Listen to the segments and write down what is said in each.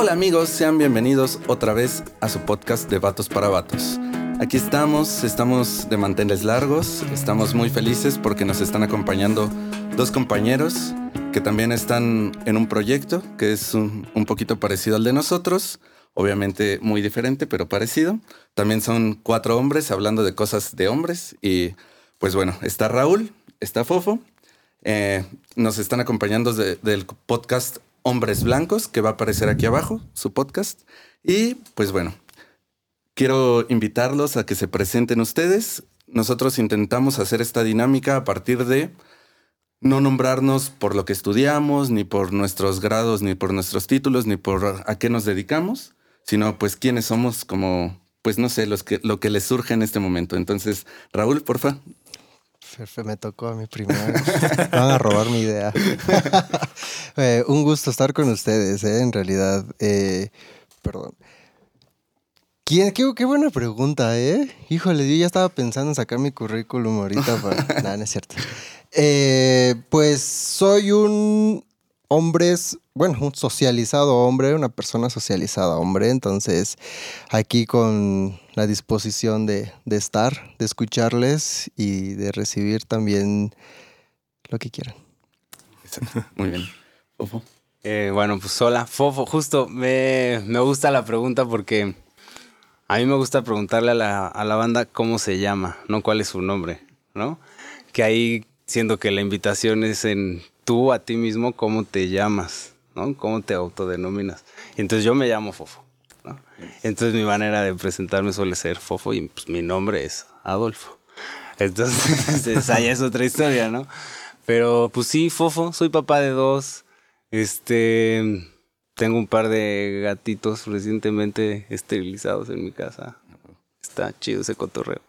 Hola amigos, sean bienvenidos otra vez a su podcast de Vatos para Vatos. Aquí estamos, estamos de manteles largos, estamos muy felices porque nos están acompañando dos compañeros que también están en un proyecto que es un, un poquito parecido al de nosotros, obviamente muy diferente pero parecido. También son cuatro hombres hablando de cosas de hombres y pues bueno, está Raúl, está Fofo, eh, nos están acompañando de- del podcast Hombres Blancos, que va a aparecer aquí abajo, su podcast. Y pues bueno, quiero invitarlos a que se presenten ustedes. Nosotros intentamos hacer esta dinámica a partir de no nombrarnos por lo que estudiamos, ni por nuestros grados, ni por nuestros títulos, ni por a qué nos dedicamos, sino pues quiénes somos como, pues no sé, los que, lo que les surge en este momento. Entonces, Raúl, porfa. Fefe, me tocó a mi primero. Me van a robar mi idea. Eh, un gusto estar con ustedes, eh, en realidad. Eh, perdón. ¿Quién? Qué, qué buena pregunta, ¿eh? Híjole, yo ya estaba pensando en sacar mi currículum ahorita para... Nada, no es cierto. Pues soy un hombre, bueno, un socializado hombre, una persona socializada hombre, entonces aquí con la disposición de, de estar, de escucharles y de recibir también lo que quieran. Muy bien. Fofo. Eh, bueno, pues hola, Fofo. Justo me, me gusta la pregunta porque a mí me gusta preguntarle a la, a la banda cómo se llama, no cuál es su nombre, ¿no? Que ahí, siendo que la invitación es en tú a ti mismo, cómo te llamas, ¿no? Cómo te autodenominas. Entonces yo me llamo Fofo. Entonces mi manera de presentarme suele ser Fofo y pues mi nombre es Adolfo. Entonces, esa ya es otra historia, ¿no? Pero pues sí, Fofo, soy papá de dos. Este, tengo un par de gatitos recientemente esterilizados en mi casa. Está chido ese cotorreo.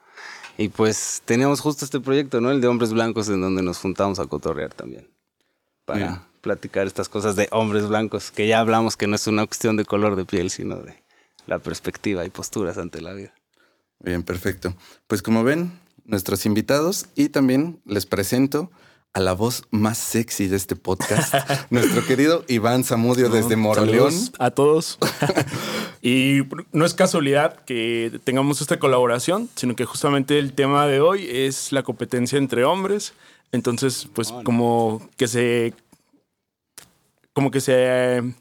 Y pues teníamos justo este proyecto, ¿no? El de hombres blancos en donde nos juntamos a cotorrear también. Para Bien. platicar estas cosas de hombres blancos, que ya hablamos que no es una cuestión de color de piel, sino de la perspectiva y posturas ante la vida. Bien, perfecto. Pues como ven, nuestros invitados y también les presento a la voz más sexy de este podcast, nuestro querido Iván Zamudio desde Moroleón. A todos. y no es casualidad que tengamos esta colaboración, sino que justamente el tema de hoy es la competencia entre hombres. Entonces, pues como que se... Como que se... eh,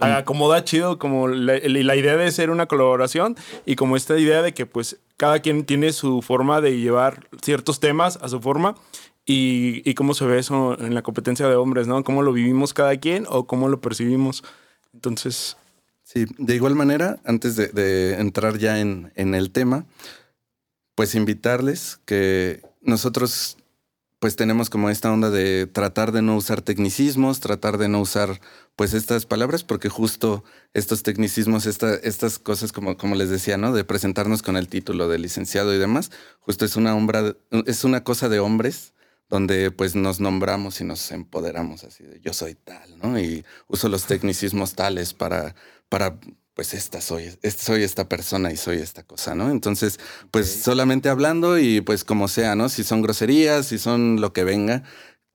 acomoda chido como la, la idea de ser una colaboración y como esta idea de que pues cada quien tiene su forma de llevar ciertos temas a su forma y, y cómo se ve eso en la competencia de hombres, ¿no? Cómo lo vivimos cada quien o cómo lo percibimos. Entonces, Sí, de igual manera, antes de, de entrar ya en, en el tema, pues invitarles que nosotros pues tenemos como esta onda de tratar de no usar tecnicismos, tratar de no usar pues estas palabras, porque justo estos tecnicismos, esta- estas cosas como, como les decía, ¿no? De presentarnos con el título de licenciado y demás, justo es una, hombra- es una cosa de hombres donde pues nos nombramos y nos empoderamos así de yo soy tal, ¿no? Y uso los tecnicismos tales para, para pues esta soy, esta soy esta persona y soy esta cosa, ¿no? Entonces, pues solamente hablando y pues como sea, ¿no? Si son groserías, si son lo que venga,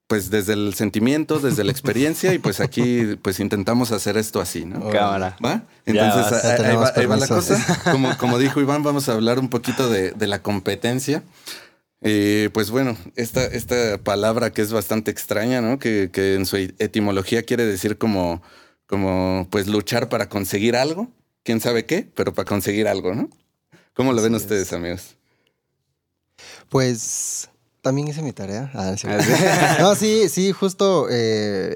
pues desde el sentimiento, desde la experiencia y pues aquí pues intentamos hacer esto así, ¿no? Cámara. ¿Va? Ya Entonces vas. ahí- Ya ahí, tenemos va, ahí va la cosa. Como, como dijo Iván, vamos a hablar un poquito de, de la competencia. Eh, pues bueno, esta, esta palabra que es bastante extraña, ¿no? Que, que en su etimología quiere decir como, como pues luchar para conseguir algo. Quién sabe qué, pero para conseguir algo, ¿no? ¿Cómo lo ven ustedes, es. amigos? Pues también hice mi tarea. Ah, es cierto. no, sí, sí, justo eh,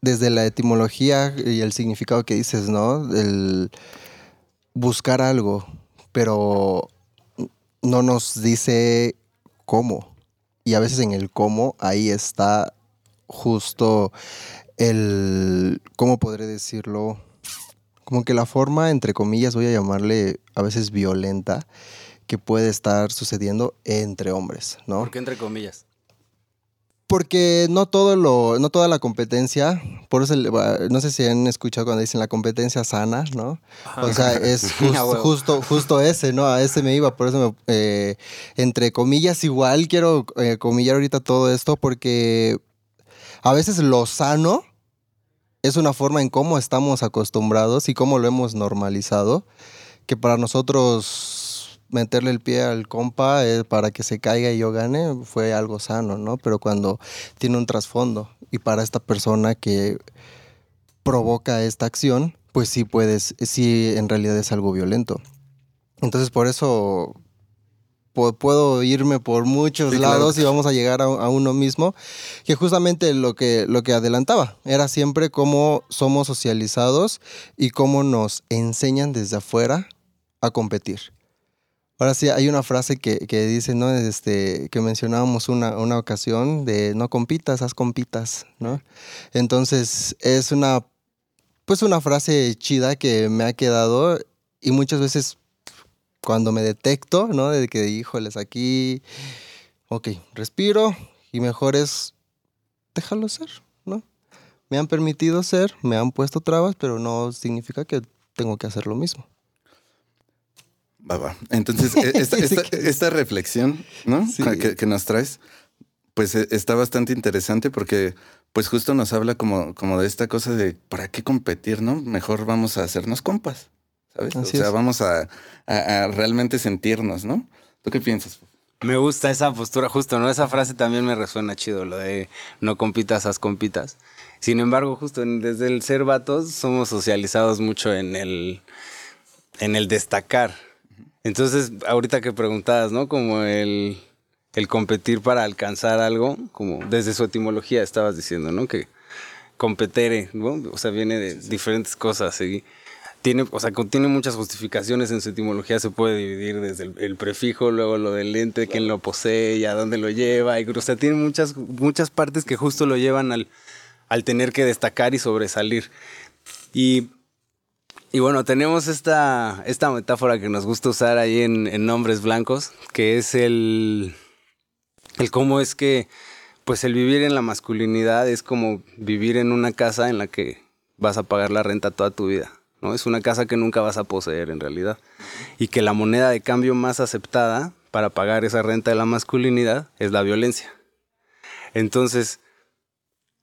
desde la etimología y el significado que dices, ¿no? El buscar algo, pero no nos dice cómo. Y a veces en el cómo ahí está justo el, ¿cómo podré decirlo? Como que la forma, entre comillas, voy a llamarle a veces violenta, que puede estar sucediendo entre hombres, ¿no? ¿Por qué entre comillas? Porque no todo lo, no toda la competencia, por eso el- no sé si han escuchado cuando dicen la competencia sana, ¿no? O sea, es justo, justo ese, ¿no? A ese me iba, por eso me, eh, entre comillas, igual quiero eh, comillar ahorita todo esto porque a veces lo sano es una forma en cómo estamos acostumbrados y cómo lo hemos normalizado, que para nosotros meterle el pie al compa eh, para que se caiga y yo gane fue algo sano, ¿no? Pero cuando tiene un trasfondo y para esta persona que provoca esta acción, pues sí puedes, sí en realidad es algo violento. Entonces por eso puedo irme por muchos lados y vamos a llegar a, uno mismo, que justamente lo que, lo que adelantaba era siempre cómo somos socializados y cómo nos enseñan desde afuera a competir. Ahora sí, hay una frase que, dice, ¿no? Este, que mencionábamos una, una ocasión de no compitas, haz compitas, ¿no? Entonces, es una, pues una frase chida que me ha quedado y muchas veces cuando me detecto, ¿no? De que, híjoles, aquí, ok, respiro y mejor es déjalo ser, ¿no? Me han permitido ser, me han puesto trabas, pero no significa que tengo que hacer lo mismo. Va, va. Entonces, e, esta, reflexión, ¿no? Que, que, nos traes, pues e, está bastante interesante porque, pues justo nos habla como, como de esta cosa de, ¿para qué competir, no? Mejor vamos a hacernos compas. ¿Sabes? o sea, vamos a, realmente sentirnos, ¿no? ¿Tú qué piensas? Me gusta esa postura, justo, ¿no? Esa frase también me resuena chido, lo de no compitas, haz compitas. Sin embargo, justo desde el ser vatos somos socializados mucho en el, en el destacar. Entonces, ahorita que preguntabas, ¿no? Como el, el competir para alcanzar algo, como desde su etimología estabas diciendo, ¿no? Que competere, ¿no? O sea, viene de diferentes cosas. ¿sí? Tiene, o sea, contiene muchas justificaciones en su etimología, se puede dividir desde el, prefijo, luego lo del ente, quién lo posee y a dónde lo lleva, y, o sea, tiene muchas, muchas partes que justo lo llevan al, al tener que destacar y sobresalir. Y, y bueno, tenemos esta, esta metáfora que nos gusta usar ahí en, en nombres blancos, que es el, el cómo es que, pues el vivir en la masculinidad es como vivir en una casa en la que vas a pagar la renta toda tu vida. Es una casa que nunca vas a poseer en realidad. Y que la moneda de cambio más aceptada para pagar esa renta de la masculinidad es la violencia. Entonces,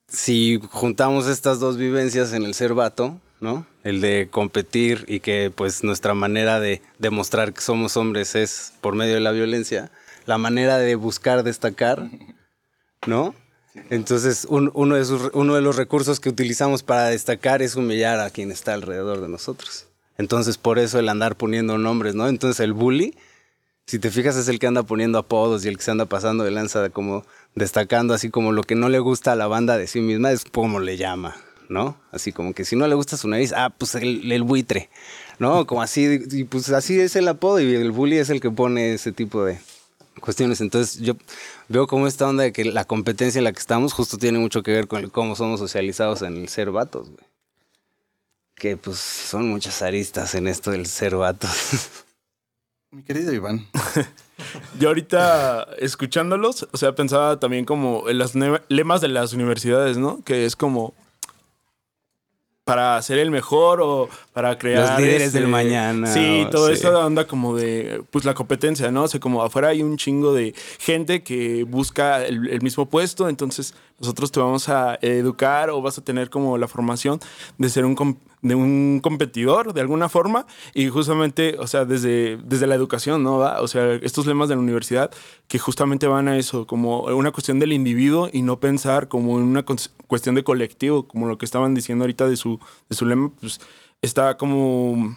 si juntamos estas dos vivencias en el ser vato, ¿no? El de competir y que pues nuestra manera de demostrar que somos hombres es por medio de la violencia, la manera de buscar destacar, ¿no? Entonces, uno, de uno de los recursos que utilizamos para destacar es humillar a quien está alrededor de nosotros. Entonces, por eso el andar poniendo nombres, ¿no? Entonces, el bully, si te fijas, es el que anda poniendo apodos y el que se anda pasando de lanza, como destacando así como lo que no le gusta a la banda de sí misma, es como le llama, ¿no? Así como que si no le gusta su nariz, ah, pues el, el buitre, ¿no? Como así, y pues así es el apodo y el bully es el que pone ese tipo de, cuestiones. Entonces yo veo como esta onda de que la competencia en la que estamos justo tiene mucho que ver con cómo somos socializados en el ser vatos, güey. Que pues son muchas aristas en esto del ser vatos. Mi querido Iván. yo ahorita escuchándolos, o sea, pensaba también como en los lemas de las universidades, ¿no? Que es como para ser el mejor o para crear. Los líderes del este, mañana. Sí, todo eso onda como de, pues la competencia, ¿no? O sea, como afuera hay un chingo de gente que busca el mismo puesto, entonces nosotros te vamos a educar o vas a tener como la formación de ser un, de un competidor de alguna forma y justamente, o sea, desde, desde la educación, ¿no? O sea, estos lemas de la universidad que justamente van a eso, como una cuestión del individuo y no pensar como en una cuestión de colectivo, como lo que estaban diciendo ahorita de su, de su lema, pues está como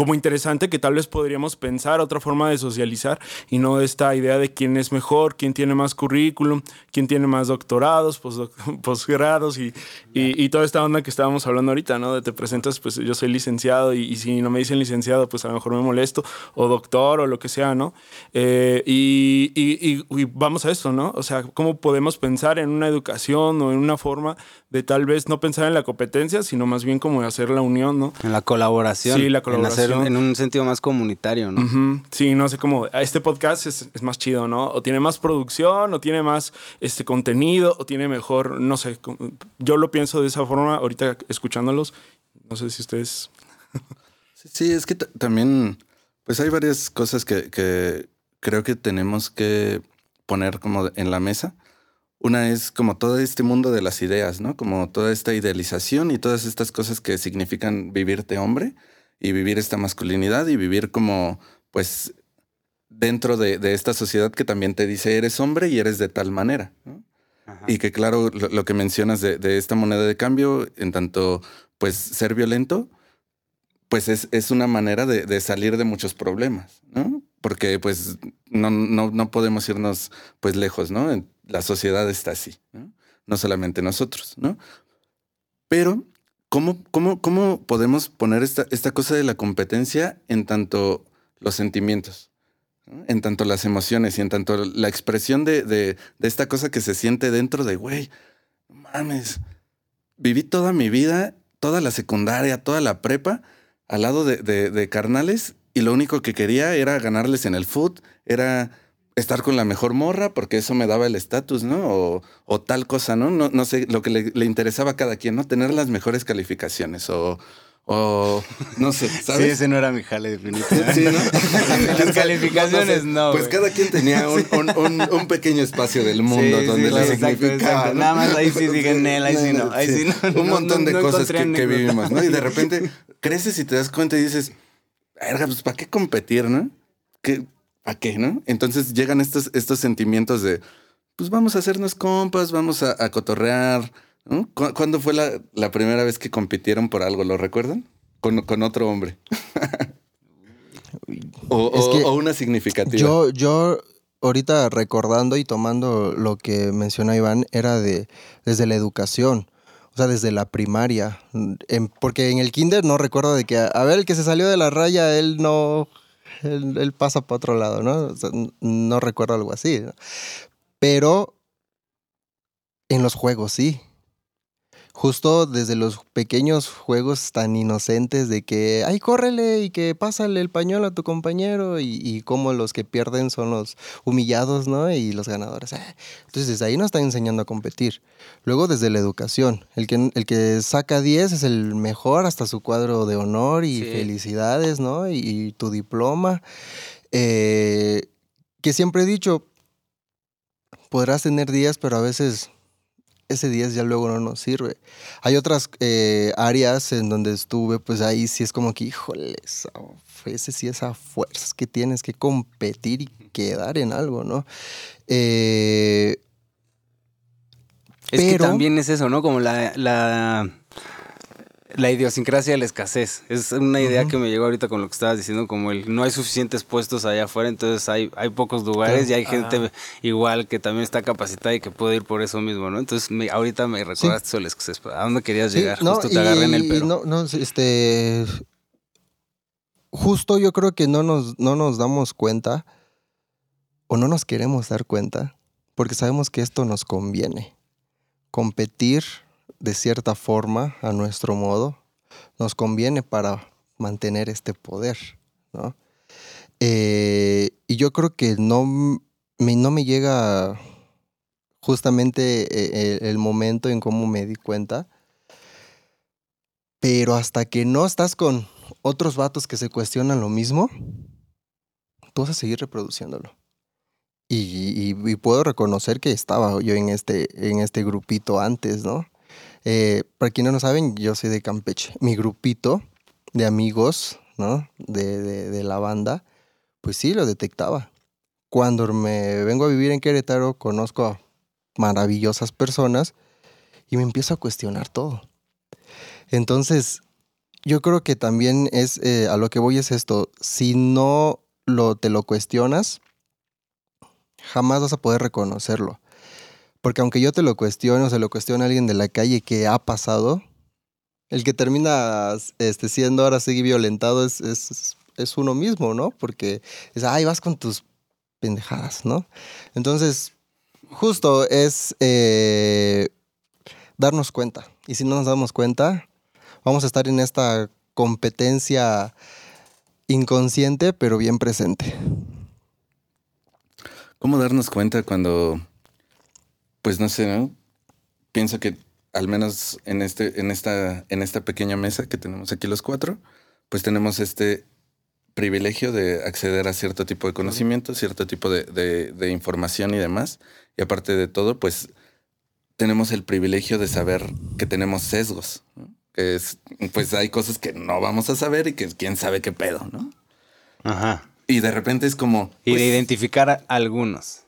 como interesante que tal vez podríamos pensar otra forma de socializar y no esta idea de quién es mejor, quién tiene más currículum, quién tiene más doctorados, posgrados y, y, toda esta onda que estábamos hablando ahorita, ¿no? De te presentas, pues yo soy licenciado y, si no me dicen licenciado, pues a lo mejor me molesto, o doctor o lo que sea, ¿no? Eh, y, y, vamos a esto, ¿no? O sea, ¿cómo podemos pensar en una educación o en una forma de tal vez no pensar en la competencia, sino más bien como hacer la unión, ¿no? En la colaboración. Sí, la colaboración en un sentido más comunitario, ¿no? Sí, no sé cómo. Este podcast es, más chido, ¿no? O tiene más producción, o tiene más este contenido, o tiene mejor, no sé. Yo lo pienso de esa forma ahorita escuchándolos. No sé si ustedes. sí, es que también, pues hay varias cosas que, que creo que tenemos que poner como en la mesa. Una es como todo este mundo de las ideas, ¿no? Como toda esta idealización y todas estas cosas que significan vivirte hombre y vivir esta masculinidad y vivir como, pues, dentro de, esta sociedad que también te dice eres hombre y eres de tal manera. Y que claro, lo, que mencionas de, esta moneda de cambio, en tanto, pues, ser violento, pues es, es una manera de, salir de muchos problemas, ¿no? Porque pues no, no, no podemos irnos pues lejos, ¿no? la sociedad está así, ¿no? no solamente nosotros, ¿no? Pero, ¿cómo, cómo, podemos poner esta, esta cosa de la competencia en tanto los sentimientos, en tanto las emociones y en tanto la expresión de, de, de esta cosa que se siente dentro de, güey, mames, viví toda mi vida, toda la secundaria, toda la prepa, al lado de, de, de carnales y lo único que quería era ganarles en el foot, era estar con la mejor morra porque eso me daba el estatus, ¿no? O, tal cosa, ¿no? ¿no? No sé, lo que le, interesaba a cada quien, ¿no? Tener las mejores calificaciones o... O no sé, ¿sabes? Sí, ese no era mi jale definitivamente. Sí, ¿no? Las calificaciones no. pues cada quien tenía un, pequeño espacio del mundo donde le significaba. Nada más ahí sí siguen él, ahí sí no. Ahí sí, no. Un montón de cosas que, que, vivimos, ¿no? Y de repente creces y te das cuenta y dices, verga, pues ¿para qué competir, no? ¿Qué, ¿A qué, no? Entonces llegan estos, estos sentimientos de, pues vamos a hacernos compas, vamos a, cotorrear. ¿no? ¿Cuándo fue la, primera vez que compitieron por algo? ¿Lo recuerdan? Con, otro hombre. o, una significativa. Yo, yo ahorita recordando y tomando lo que menciona Iván, era de desde la educación. O sea, desde la primaria. porque en el kinder no recuerdo de que, a ver, el que se salió de la raya, él no él, pasa para otro lado, ¿no? no recuerdo algo así. Pero en los juegos sí justo desde los pequeños juegos tan inocentes de que, ay, córrele y que pásale el pañuelo a tu compañero y, y como los que pierden son los humillados, ¿no? Y los ganadores. Eh. Entonces desde ahí nos están enseñando a competir. Luego desde la educación, el que, el que saca 10 es el mejor hasta su cuadro de honor y felicidades, ¿no? Y, tu diploma. Eh, que siempre he dicho, podrás tener 10, pero a veces ese 10 ya luego no nos sirve. Hay otras eh, áreas en donde estuve, pues ahí sí es como que, híjole, ese sí esa fuerza que tienes que competir y quedar en algo, ¿no? Eh, es que también es eso, ¿no? Como la, la la idiosincrasia de la escasez. Es una idea que me llegó ahorita con lo que estabas diciendo, como el no hay suficientes puestos allá afuera, entonces hay, hay pocos lugares y hay gente igual que también está capacitada y que puede ir por eso mismo, ¿no? Entonces ahorita me recordaste eso la escasez. ¿A dónde querías llegar? justo te agarré en el pero. No, no, este. Justo yo creo que no nos, no nos damos cuenta o no nos queremos dar cuenta porque sabemos que esto nos conviene. Competir de cierta forma, a nuestro modo, nos conviene para mantener este poder, ¿no? Eh, y yo creo que no me, no me llega justamente eh, el, momento en cómo me di cuenta, pero hasta que no estás con otros vatos que se cuestionan lo mismo, tú vas a seguir reproduciéndolo. Y, y, puedo reconocer que estaba yo en este, en este grupito antes, ¿no? Eh, para quienes no saben, yo soy de Campeche. Mi grupito de amigos, ¿no? De, la banda, pues sí, lo detectaba. Cuando me vengo a vivir en Querétaro, conozco a maravillosas personas y me empiezo a cuestionar todo. Entonces, yo creo que también es, eh, a lo que voy es esto, si no lo, te lo cuestionas, jamás vas a poder reconocerlo. Porque aunque yo te lo cuestiono, o se lo cuestiona alguien de la calle que ha pasado, el que termina este, siendo ahora sí violentado es, es, uno mismo, ¿no? Porque es, ay, vas con tus pendejadas, ¿no? Entonces, justo es eh, darnos cuenta. Y si no nos damos cuenta, vamos a estar en esta competencia inconsciente, pero bien presente. ¿Cómo darnos cuenta cuando pues no sé, ¿no? Pienso que al menos en, este, en, esta, en esta pequeña mesa que tenemos aquí los cuatro, pues tenemos este privilegio de acceder a cierto tipo de conocimiento, cierto tipo de, información y demás. Y aparte de todo, pues tenemos el privilegio de saber que tenemos sesgos. Que es, pues hay cosas que no vamos a saber y que quién sabe qué pedo, ¿no? Ajá. Y de repente es como. Y pues, de identificar algunos.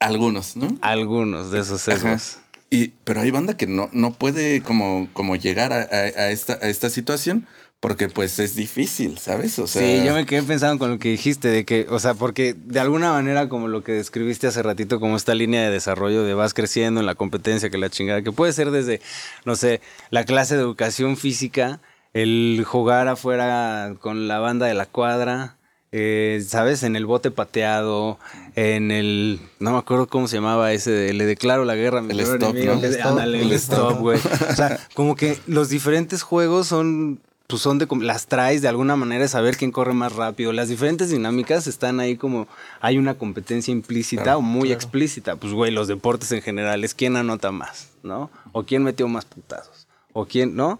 Algunos, ¿no? Algunos de esos sesgos. Y, pero hay banda que no, no puede como, como llegar a, a- a esta, a esta situación porque pues es difícil, ¿sabes? O sea, Sí, yo me quedé pensando con lo que dijiste, de que, o sea, porque de alguna manera, como lo que describiste hace ratito, como esta línea de desarrollo de vas creciendo en la competencia, que la chingada, que puede ser desde, no sé, la clase de educación física, el jugar afuera con la banda de la cuadra, eh, ¿sabes? En el bote pateado, en el, no me acuerdo cómo se llamaba ese, de, le declaro la guerra a mi El stop, enemigo, ¿no? le- El stop. ándale, el El stop, stop. güey. O sea, como que los diferentes juegos son pues son de las traes de alguna manera de saber quién corre más rápido. Las diferentes dinámicas están ahí como hay una competencia implícita Claro, o muy explícita. Pues güey, los deportes en general es quién anota más, ¿no? O quién metió más putazos. O quién, ¿no?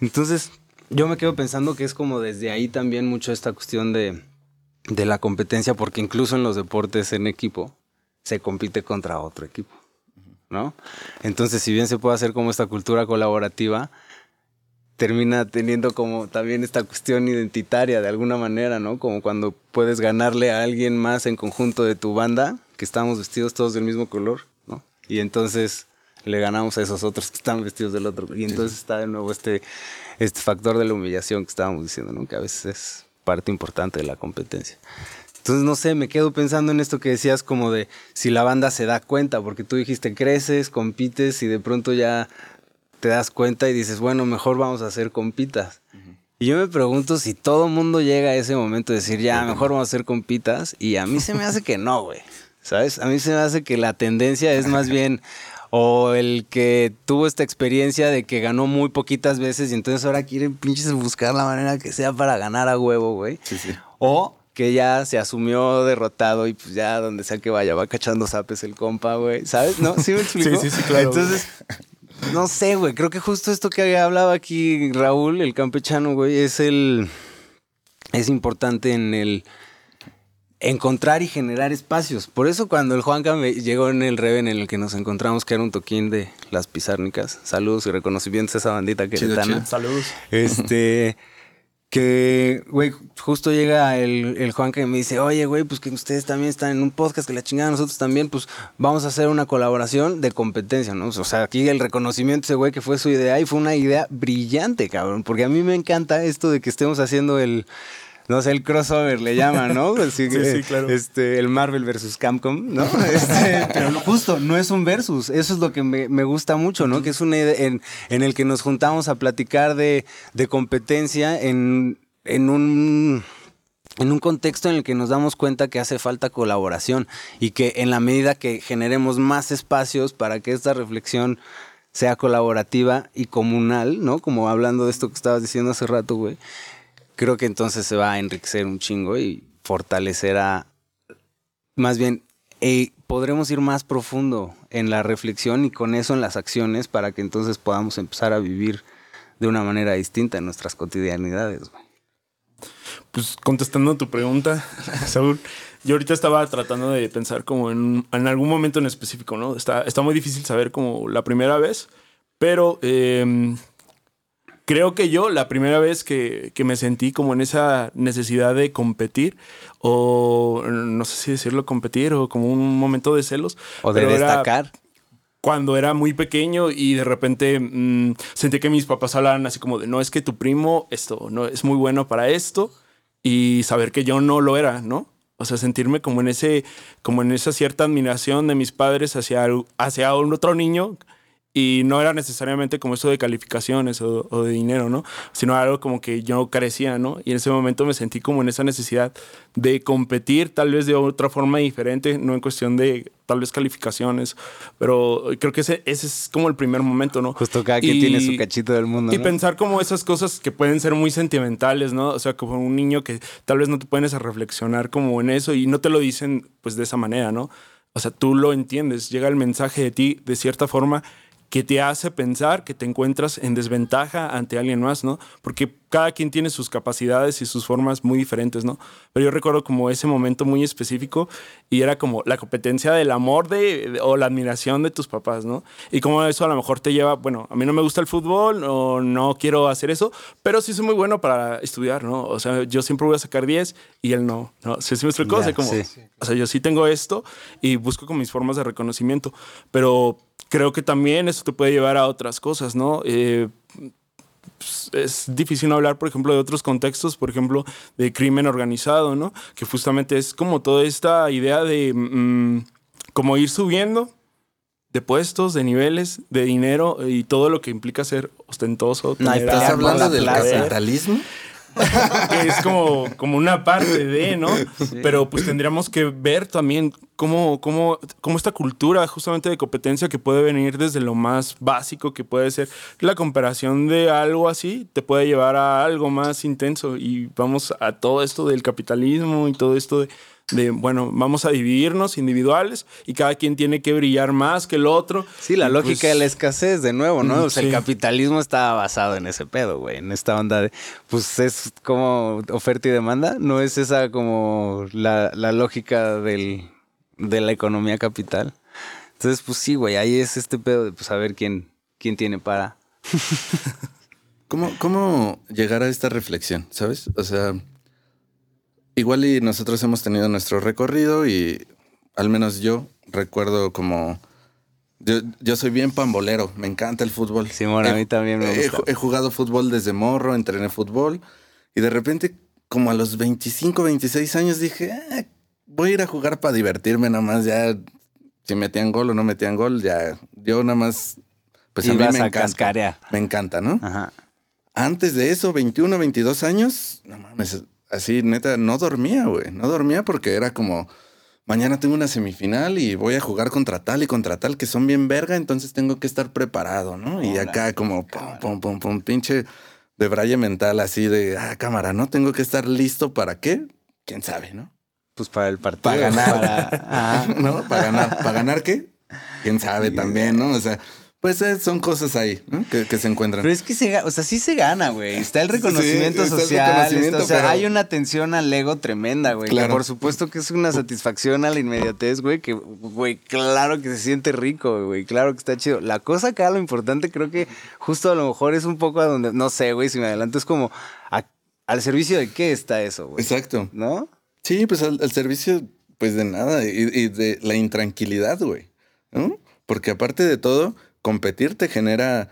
Entonces, yo me quedo pensando que es como desde ahí también mucho esta cuestión de, de la competencia, porque incluso en los deportes en equipo se compite contra otro equipo, ¿no? Entonces, si bien se puede hacer como esta cultura colaborativa, termina teniendo como también esta cuestión identitaria de alguna manera, ¿no? Como cuando puedes ganarle a alguien más en conjunto de tu banda, que estamos vestidos todos del mismo color, ¿no? Y entonces le ganamos a esos otros que están vestidos del otro. Y entonces está de nuevo este, este factor de la humillación que estábamos diciendo, ¿no? Que a veces es parte importante de la competencia. Entonces, no sé, me quedo pensando en esto que decías como de si la banda se da cuenta, porque tú dijiste creces, compites y de pronto ya te das cuenta y dices, bueno, mejor vamos a hacer compitas. Y yo me pregunto si todo mundo llega a ese momento de decir, ya, mejor vamos a hacer compitas. Y a mí se me hace que no, güey. ¿Sabes? A mí se me hace que la tendencia es más bien o el que tuvo esta experiencia de que ganó muy poquitas veces y entonces ahora quiere pinches buscar la manera que sea para ganar a huevo, güey. Sí, sí. O que ya se asumió derrotado y pues ya donde sea que vaya va cachando zapes el compa, güey. ¿Sabes? ¿No? ¿Sí me explico? Sí, sí, sí, claro. Entonces, no sé, güey. Creo que justo esto que hablaba aquí Raúl, el campechano, güey, es el... Es importante en el encontrar y generar espacios. Por eso cuando el Juanca me llegó en el Reven en el que nos encontramos, que era un toquín de las pizárnicas, saludos y reconocimientos a esa bandita queretana. Saludos. Este, que, güey, justo llega el, el Juan que me dice, oye, güey, pues que ustedes también están en un podcast, que la chingada, nosotros también, pues vamos a hacer una colaboración de competencia, ¿no? O sea, aquí el reconocimiento de ese güey que fue su idea y fue una idea brillante, cabrón, porque a mí me encanta esto de que estemos haciendo el... No sé, el crossover le llaman, ¿no? Así que, sí, claro. Este, el Marvel versus Capcom, ¿no? Este, pero lo- justo, no es un versus. Eso es lo que me, me gusta mucho, ¿no? Que es una idea en, en el que nos juntamos a platicar de, de competencia en, en un en un contexto en el que nos damos cuenta que hace falta colaboración y que en la medida que generemos más espacios para que esta reflexión sea colaborativa y comunal, ¿no? Como hablando de esto que estabas diciendo hace rato, güey. Creo que entonces se va a enriquecer un chingo y fortalecerá más bien eh, podremos ir más profundo en la reflexión y con eso en las acciones para que entonces podamos empezar a vivir de una manera distinta en nuestras cotidianidades. Pues contestando a tu pregunta, Saúl, yo ahorita estaba tratando de pensar como en, en algún momento en específico, ¿no? Está, está muy difícil saber como la primera vez, pero eh, creo que yo la primera vez que, que me sentí como en esa necesidad de competir, o no sé si decirlo competir, o como un momento de celos. O de era- destacar. cuando era muy pequeño y de repente mm, sentí que mis papás hablaban así como de, no, es que tu primo esto no es muy bueno para esto y saber que yo no lo era, ¿no? O sea, sentirme como en ese, como en esa cierta admiración de mis padres hacia, hacia un otro niño y no era necesariamente como eso de calificaciones o, o de dinero, ¿no? Sino algo como que yo carecía, ¿no? Y en ese momento me sentí como en esa necesidad de competir tal vez de otra forma diferente, no en cuestión de tal vez calificaciones, pero creo que ese, ese es como el primer momento, ¿no? Justo cada quien tiene su cachito del mundo. y ¿no? pensar como esas cosas que pueden ser muy sentimentales, ¿no? O sea, como un niño que tal vez no te pones a reflexionar como en eso y no te lo dicen pues de esa manera, ¿no? O sea, tú lo entiendes, llega el mensaje de ti de cierta forma que te hace pensar que te encuentras en desventaja ante alguien más, ¿no? Porque cada quien tiene sus capacidades y sus formas muy diferentes, ¿no? Pero yo recuerdo como ese momento muy específico y era como la competencia del amor de, o la admiración de tus papás, ¿no? Y como eso a lo mejor te lleva, bueno, a mí no me gusta el fútbol o no quiero hacer eso, pero sí soy muy bueno para estudiar, ¿no? O sea, yo siempre voy a sacar 10 y él no, ¿no? ¿Sí, sí me explico? o sea, como, o sea, yo sí tengo esto y busco con mis formas de reconocimiento, pero creo que también eso te puede llevar a otras cosas, ¿no? Eh, pues, es difícil no hablar, por ejemplo, de otros contextos, por ejemplo, de crimen organizado, ¿no? Que justamente es como toda esta idea de mm, como ir subiendo de puestos, de niveles, de dinero y todo lo que implica ser ostentoso. ¿Estás hablando del capitalismo? es como, como una parte de, ¿no? Pero pues tendríamos que ver también cómo, cómo, cómo esta cultura justamente de competencia que puede venir desde lo más básico, que puede ser la comparación de algo así, te puede llevar a algo más intenso. Y vamos a todo esto del capitalismo y todo esto de de, bueno, vamos a dividirnos individuales y cada quien tiene que brillar más que el otro. Sí, la lógica pues de la escasez, de nuevo, ¿no? O sea, el capitalismo está basado en ese pedo, güey, en esta onda de, pues es como oferta y demanda, no es esa como la, lógica del, de la economía capital. Entonces, pues sí, güey, ahí es este pedo de, pues, saber quién, quién tiene para. ¿Cómo, ¿Cómo llegar a esta reflexión, sabes? O sea, igual y nosotros hemos tenido nuestro recorrido y al menos yo recuerdo como... Yo, soy bien pambolero, me encanta el fútbol. Simón, a mí también me gusta. He, jugado fútbol desde morro, entrené fútbol y de repente como a los 25, 26 años dije, ah, voy a ir a jugar para divertirme nomás, ya si metían gol o no metían gol, ya yo nada más, pues a mí me encanta. Me encanta, ¿no? Ajá. Antes de eso, 21, 22 años, no mames, así, neta, no dormía, güey. No dormía porque era como, mañana tengo una semifinal y voy a jugar contra tal y contra tal que son bien verga, entonces tengo que estar preparado, ¿no? Y acá como, pum, pum, pum, pum, pinche de braille mental así de, ah, cámara, ¿no? Tengo que estar listo para qué? ¿Quién sabe, no? Pues para el partido. Para ganar. ¿No? Para ganar. ¿Para ganar qué? ¿Quién sabe también, no? O sea, pues eh, son cosas ahí que, se encuentran. Pero es que se, o sea, sí se gana, güey. Está el reconocimiento social. o sea, hay una atención al ego tremenda, güey. Claro. por supuesto que es una satisfacción a la inmediatez, güey. Que, güey, claro que se siente rico, güey. Claro que está chido. La cosa acá, lo importante, creo que justo a lo mejor es un poco a donde, no sé, güey, si me adelanto, es como al servicio de qué está eso, güey. Exacto. ¿No? Sí, pues al, servicio, pues de nada. Y, y de la intranquilidad, güey. ¿no? Porque aparte de todo competir te genera,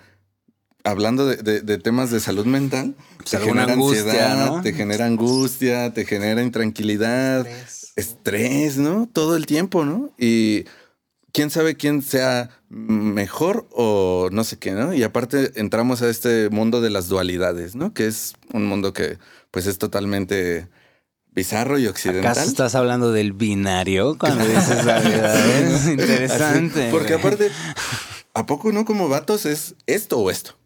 hablando de, temas de salud mental, te genera ansiedad, te genera angustia, te genera intranquilidad, estrés. ¿no? Todo el tiempo, ¿no? Y quién sabe quién sea mejor o no sé qué, ¿no? Y aparte entramos a este mundo de las dualidades, ¿no? Que es un mundo que pues es totalmente bizarro y occidental. ¿Acaso estás hablando del binario cuando dices dualidades? Interesante. porque aparte ¿a poco no como vatos es esto o esto?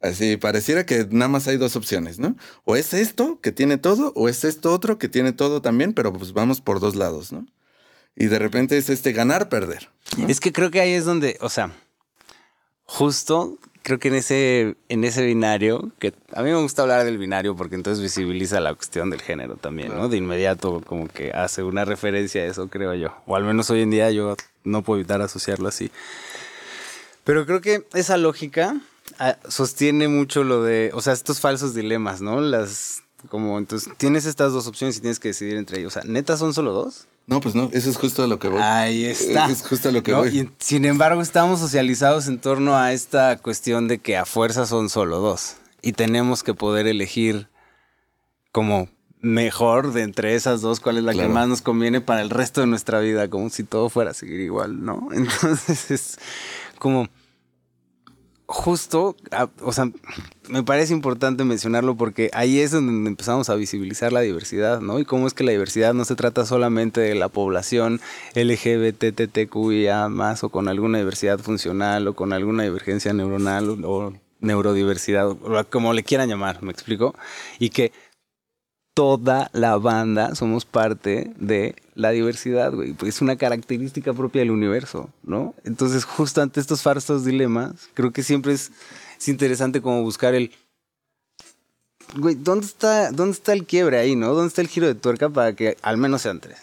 Así pareciera que nada más hay dos opciones, ¿no? O es esto que tiene todo, o es esto otro que tiene todo también, pero pues vamos por dos lados, ¿no? Y de repente es este ganar, perder. Es que creo que ahí es donde, o sea, justo creo que en ese, en ese binario, que a mí me gusta hablar del binario porque entonces visibiliza la cuestión del género también, ¿no? De inmediato como que hace una referencia a eso, creo yo. O al menos hoy en día yo no puedo evitar asociarlo así. Pero creo que esa lógica ah, sostiene mucho lo de, o sea, estos falsos dilemas, ¿no? Las, como, entonces, tienes estas dos opciones y tienes que decidir entre ellos. O sea, ¿neta son solo dos? No, pues no, eso es justo a lo que voy. Ahí está. Es justo a lo que voy. Y, sin embargo, estamos socializados en torno a esta cuestión de que a fuerza son solo dos. Y tenemos que poder elegir como mejor de entre esas dos, cuál es la que más nos conviene para el resto de nuestra vida, como si todo fuera a seguir igual, ¿no? Entonces es como justo, o sea, me parece importante mencionarlo porque ahí es donde empezamos a visibilizar la diversidad, ¿no? Y cómo es que la diversidad no se trata solamente de la población LGBTTQIA más o con alguna diversidad funcional o con alguna divergencia neuronal o, neurodiversidad, o como le quieran llamar, ¿me explico? Y que toda la banda somos parte de la diversidad, güey. Pues es una característica propia del universo, ¿no? Entonces, justo ante estos falsos dilemas, creo que siempre es, es interesante como buscar el... Güey, ¿dónde está, ¿dónde está el quiebre ahí, no? ¿Dónde está el giro de tuerca para que al menos sean tres?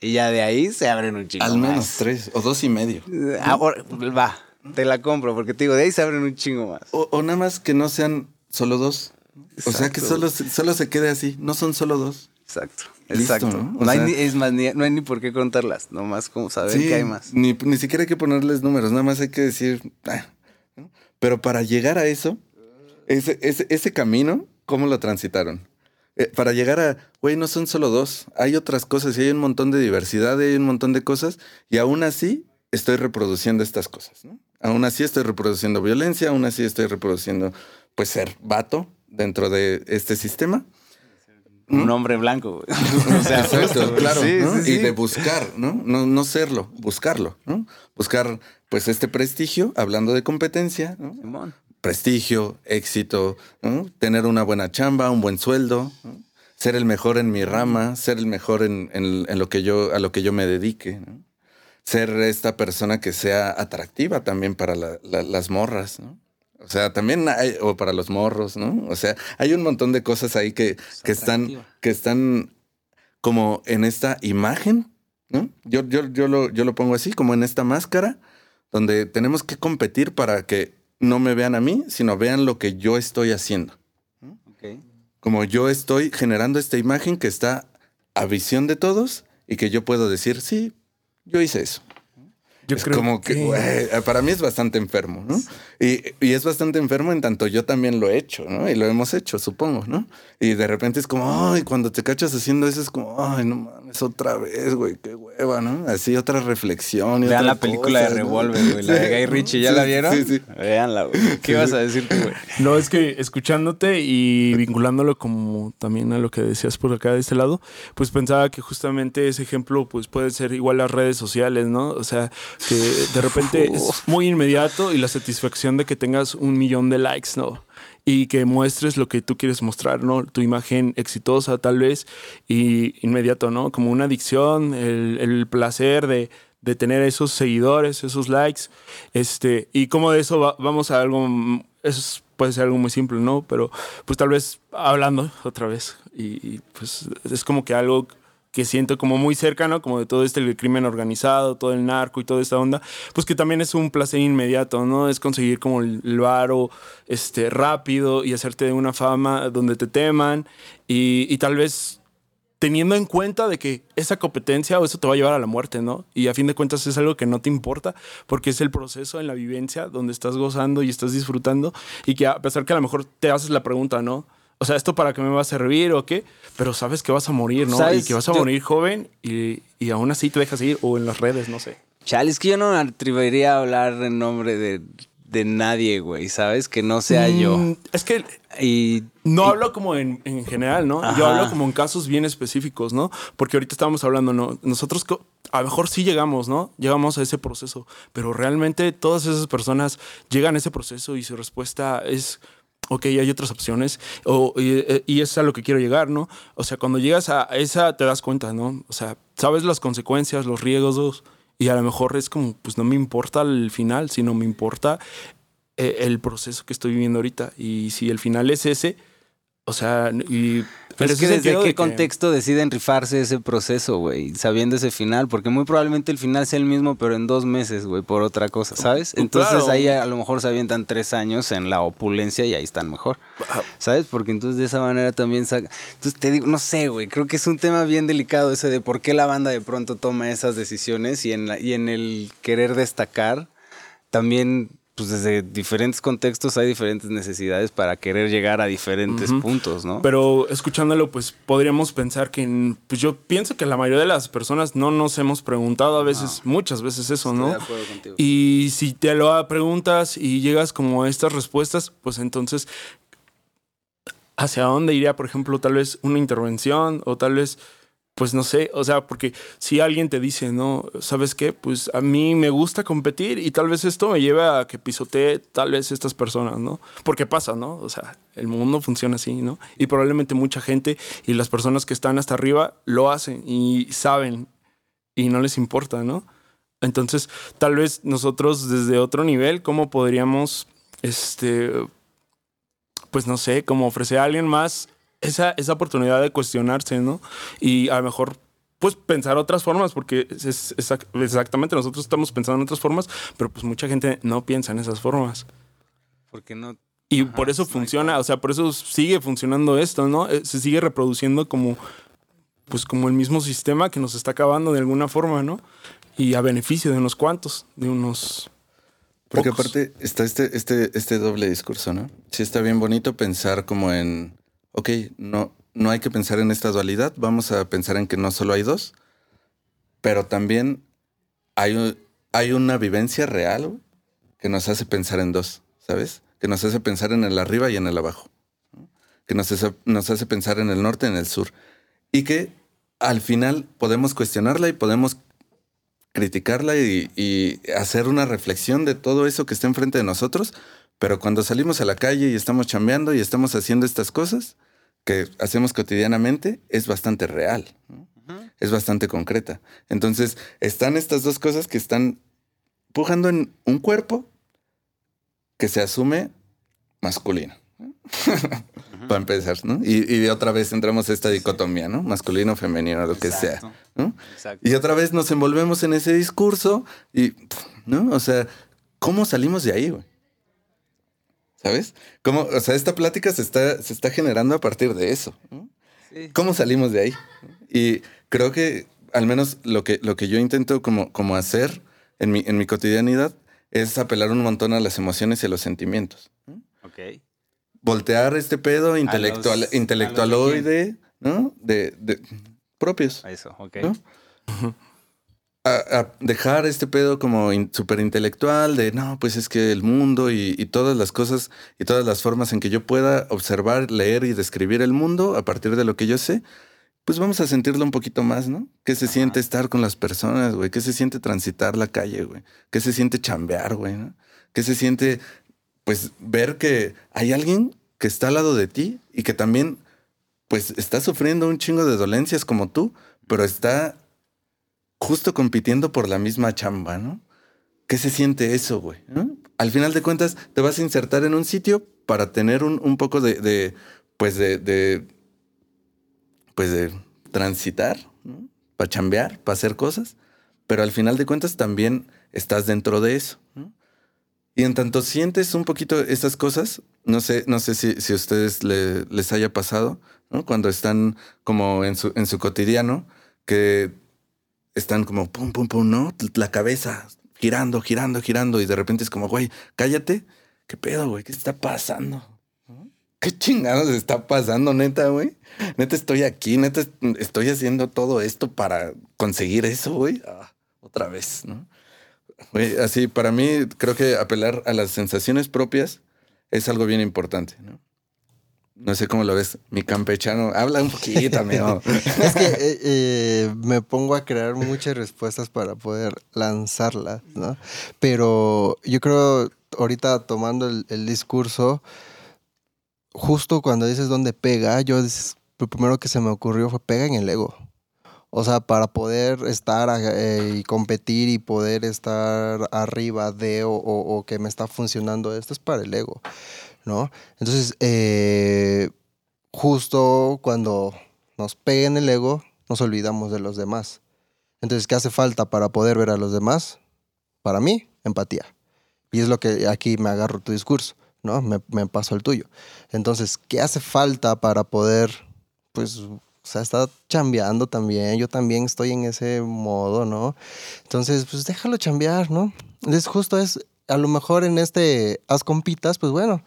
Y ya de ahí se abren un chingo Al menos más. tres o dos y medio. Ahora, va, te la compro, porque te digo, de ahí se abren un chingo más. O, o nada más que no sean solo dos. O sea, que solo, se- solo se quede así. No son solo dos. Exacto, Listo, exacto. ¿no? ¿no? Hay sea- ni- es más, ni, no hay ni por qué contarlas, nomás como saber Sí, que hay más. Ni, ni siquiera hay que ponerles números, nada más hay que decir. "Ah", ¿no? Pero para llegar a eso, ese, ese, ese camino, ¿cómo lo transitaron? Eh, para llegar a, güey, no son solo dos, hay otras cosas y hay un montón de diversidad, y hay un montón de cosas, y aún así estoy reproduciendo estas cosas, ¿no? Aún así estoy reproduciendo violencia, aún así estoy reproduciendo, pues, ser vato dentro de este sistema. Un hombre blanco, o sea, Exacto, justo, claro. sí, ¿no? sí, Y sí. de buscar, ¿no? ¿no? No serlo, buscarlo, ¿no? Buscar, pues, este prestigio, hablando de competencia, ¿no? Simón. Prestigio, éxito, ¿no? Tener una buena chamba, un buen sueldo. Ser el mejor en mi rama, ser el mejor en, en- en lo que yo, a lo que yo me dedique, ¿no? Ser esta persona que sea atractiva también para la- la- las morras, ¿no? O sea, también hay, o para los morros, ¿no? O sea, hay un montón de cosas ahí que, que están, que están como en esta imagen, ¿no? Yo, yo, yo, lo, yo lo pongo así, como en esta máscara, donde tenemos que competir para que no me vean a mí, sino vean lo que yo estoy haciendo. Como yo estoy generando esta imagen que está a visión de todos y que yo puedo decir, sí, yo hice eso. Yo es creo como que, para mí es bastante enfermo, ¿no? Y, y es bastante enfermo en tanto yo también lo he hecho, ¿no? Y lo hemos hecho, supongo, ¿no? Y de repente es como, ay, cuando te cachas haciendo eso es como, ay, no mames, otra vez, güey, qué hueva, ¿no? Así otra reflexión. Y Vean otra la película de cosa, ¿no? Revolver, güey, la de Guy Ritchie, ¿ya Sí, la vieron? Sí, sí. Veanla, güey. ¿Qué ibas a decir tú, güey? No, es que escuchándote y vinculándolo como también a lo que decías por acá de este lado, pues pensaba que justamente ese ejemplo pues puede ser igual las redes sociales, ¿no? O sea, que de repente es muy inmediato y la satisfacción de que tengas un millón de likes, ¿no? Y que muestres lo que tú quieres mostrar, ¿no? Tu imagen exitosa tal vez y inmediato, ¿no? Como una adicción, el, el placer de, de tener esos seguidores, esos likes, este, y como de eso va- vamos a algo, mm, eso es- puede ser algo muy simple, ¿no? Pero pues tal vez hablando otra vez, y, y, pues es como que algo que siento como muy cercano, como de todo este el crimen organizado, todo el narco y toda esta onda, pues que también es un placer inmediato, ¿no? Es conseguir como el, varo este, rápido y hacerte de una fama donde te teman y, y tal vez teniendo en cuenta de que esa competencia o eso te va a llevar a la muerte, ¿no? Y a fin de cuentas es algo que no te importa porque es el proceso en la vivencia donde estás gozando y estás disfrutando y que a pesar que a lo mejor te haces la pregunta, ¿no? O sea, ¿esto para qué me va a servir o qué? Pero sabes que vas a morir, ¿no? ¿Sabes? Y que vas a Yo- morir joven y, y aún así te dejas ir o en las redes, no sé. Chale, es que yo no me atrevería a hablar en nombre de, de nadie, güey, ¿sabes? Que no sea yo. Mm, Es que Y No hablo como en, en general, ¿no? Yo hablo como en casos bien específicos, ¿no? Porque ahorita estábamos hablando, ¿no? Nosotros a lo mejor sí llegamos, ¿no? Llegamos a ese proceso, pero realmente todas esas personas llegan a ese proceso y su respuesta es, ok, hay otras opciones, o, y, y es a lo que quiero llegar, ¿no? O sea, cuando llegas a esa te das cuenta, ¿no? O sea, sabes las consecuencias, los riesgos, y a lo mejor es como, pues no me importa el final, sino me importa eh, el proceso que estoy viviendo ahorita. Y si el final es ese, o sea, y... Pero es que desde qué de que- contexto deciden rifarse ese proceso, güey, sabiendo ese final, porque muy probablemente el final sea el mismo, pero en dos meses, güey, por otra cosa, ¿sabes? Entonces Claro. ahí a lo mejor se avientan tres años en la opulencia y ahí están mejor, ¿sabes? Porque entonces de esa manera también saca... Entonces te digo, no sé, güey, creo que es un tema bien delicado ese de por qué la banda de pronto toma esas decisiones y en, la, y en el querer destacar también... Pues desde diferentes contextos hay diferentes necesidades para querer llegar a diferentes puntos, ¿no? Pero escuchándolo, pues podríamos pensar que, pues yo pienso que la mayoría de las personas no nos hemos preguntado a veces, muchas veces eso, Estoy ¿no? de acuerdo contigo. Y si te lo preguntas y llegas como a estas respuestas, pues entonces, ¿hacia dónde iría, por ejemplo, tal vez una intervención o tal vez pues no sé, o sea, porque si alguien te dice, no, ¿sabes qué? Pues a mí me gusta competir y tal vez esto me lleve a que pisotee tal vez estas personas, ¿no? Porque pasa, ¿no? O sea, el mundo funciona así, ¿no? Y probablemente mucha gente y las personas que están hasta arriba lo hacen y saben y no les importa, ¿no? Entonces, tal vez nosotros desde otro nivel, ¿cómo podríamos, este, pues no sé, como ofrecer a alguien más esa, esa oportunidad de cuestionarse, ¿no? Y a lo mejor pues pensar otras formas, porque es, exactamente nosotros estamos pensando en otras formas, pero pues mucha gente no piensa en esas formas. Porque no. Y por eso funciona, o sea, por eso sigue funcionando esto, ¿no? Eh, se sigue reproduciendo como, pues como el mismo sistema que nos está acabando de alguna forma, ¿no? Y a beneficio de unos cuantos, de unos porque aparte está este, este, este doble discurso, ¿no? Sí está bien bonito pensar como en, ok, no, no hay que pensar en esta dualidad, vamos a pensar en que no solo hay dos, pero también hay, hay una vivencia real que nos hace pensar en dos, ¿sabes? Que nos hace pensar en el arriba y en el abajo, que nos nos hace pensar en el norte y en el sur, y que al final podemos cuestionarla y podemos criticarla y, hacer una reflexión de todo eso que está enfrente de nosotros, pero cuando salimos a la calle y estamos chambeando y estamos haciendo estas cosas que hacemos cotidianamente, es bastante real, es bastante concreta. Entonces, están estas dos cosas que están pujando en un cuerpo que se asume masculino. Para empezar, ¿no? Y, otra vez entramos a esta dicotomía, ¿no? Masculino, femenino, lo que sea. ¿no? Y otra vez nos envolvemos en ese discurso y, ¿no? O sea, ¿cómo salimos de ahí, güey? ¿Sabes? ¿Cómo, o sea, esta plática se está, se está generando a partir de eso. ¿Cómo salimos de ahí? Y creo que al menos lo que, lo que yo intento como, como hacer en mi, en mi cotidianidad es apelar un montón a las emociones y a los sentimientos. Ok voltear este pedo intelectual, intelectualoide, ¿no? De, propios. Eso, ok. A, dejar este pedo como súper intelectual de no, pues es que el mundo y, todas las cosas y todas las formas en que yo pueda observar, leer y describir el mundo a partir de lo que yo sé, pues vamos a sentirlo un poquito más, ¿no? ¿Qué se siente estar con las personas, güey? ¿Qué se siente transitar la calle, güey? ¿Qué se siente chambear, güey? ¿no? ¿Qué se siente pues ver que hay alguien que está al lado de ti y que también pues está sufriendo un chingo de dolencias como tú, pero está justo compitiendo por la misma chamba, ¿no? ¿Qué se siente eso, güey? Al final de cuentas, te vas a insertar en un sitio para tener un, poco de, pues de, de, pues de transitar, para chambear, para hacer cosas, pero al final de cuentas también estás dentro de eso. Y en tanto sientes un poquito esas cosas, no sé, no sé si, si a ustedes les haya pasado, ¿no? Cuando están como en su, en su cotidiano, que están como pum, pum, pum, ¿no? La cabeza girando, girando, girando, y de repente es como, güey, cállate. ¿Qué pedo, güey? ¿Qué está pasando? ¿Qué chingados está pasando, neta, güey? Neta, estoy aquí, neta, estoy haciendo todo esto para conseguir eso, güey. Ah, otra vez, ¿no? así, para mí, creo que apelar a las sensaciones propias es algo bien importante, ¿no? No sé cómo lo ves, mi campechano. Habla un poquito, amigo. es que eh, eh, me pongo a crear muchas respuestas para poder lanzarlas, ¿no? Pero yo creo, ahorita tomando el, discurso, justo cuando dices dónde pega, yo lo primero que se me ocurrió fue pega en el ego. O sea, para poder estar eh, y competir y poder estar arriba de o, que me está funcionando esto es para el ego, ¿no? Entonces, eh, justo cuando nos peguen el ego, nos olvidamos de los demás. Entonces, ¿qué hace falta para poder ver a los demás? Para mí, empatía. Y es lo que aquí me agarro tu discurso, ¿no? Me, me paso el tuyo. Entonces, ¿qué hace falta para poder, pues, o sea, está chambeando también, yo también estoy en ese modo, ¿no? Entonces, pues déjalo chambear, ¿no? Es justo es, a lo mejor en este haz compitas, pues bueno,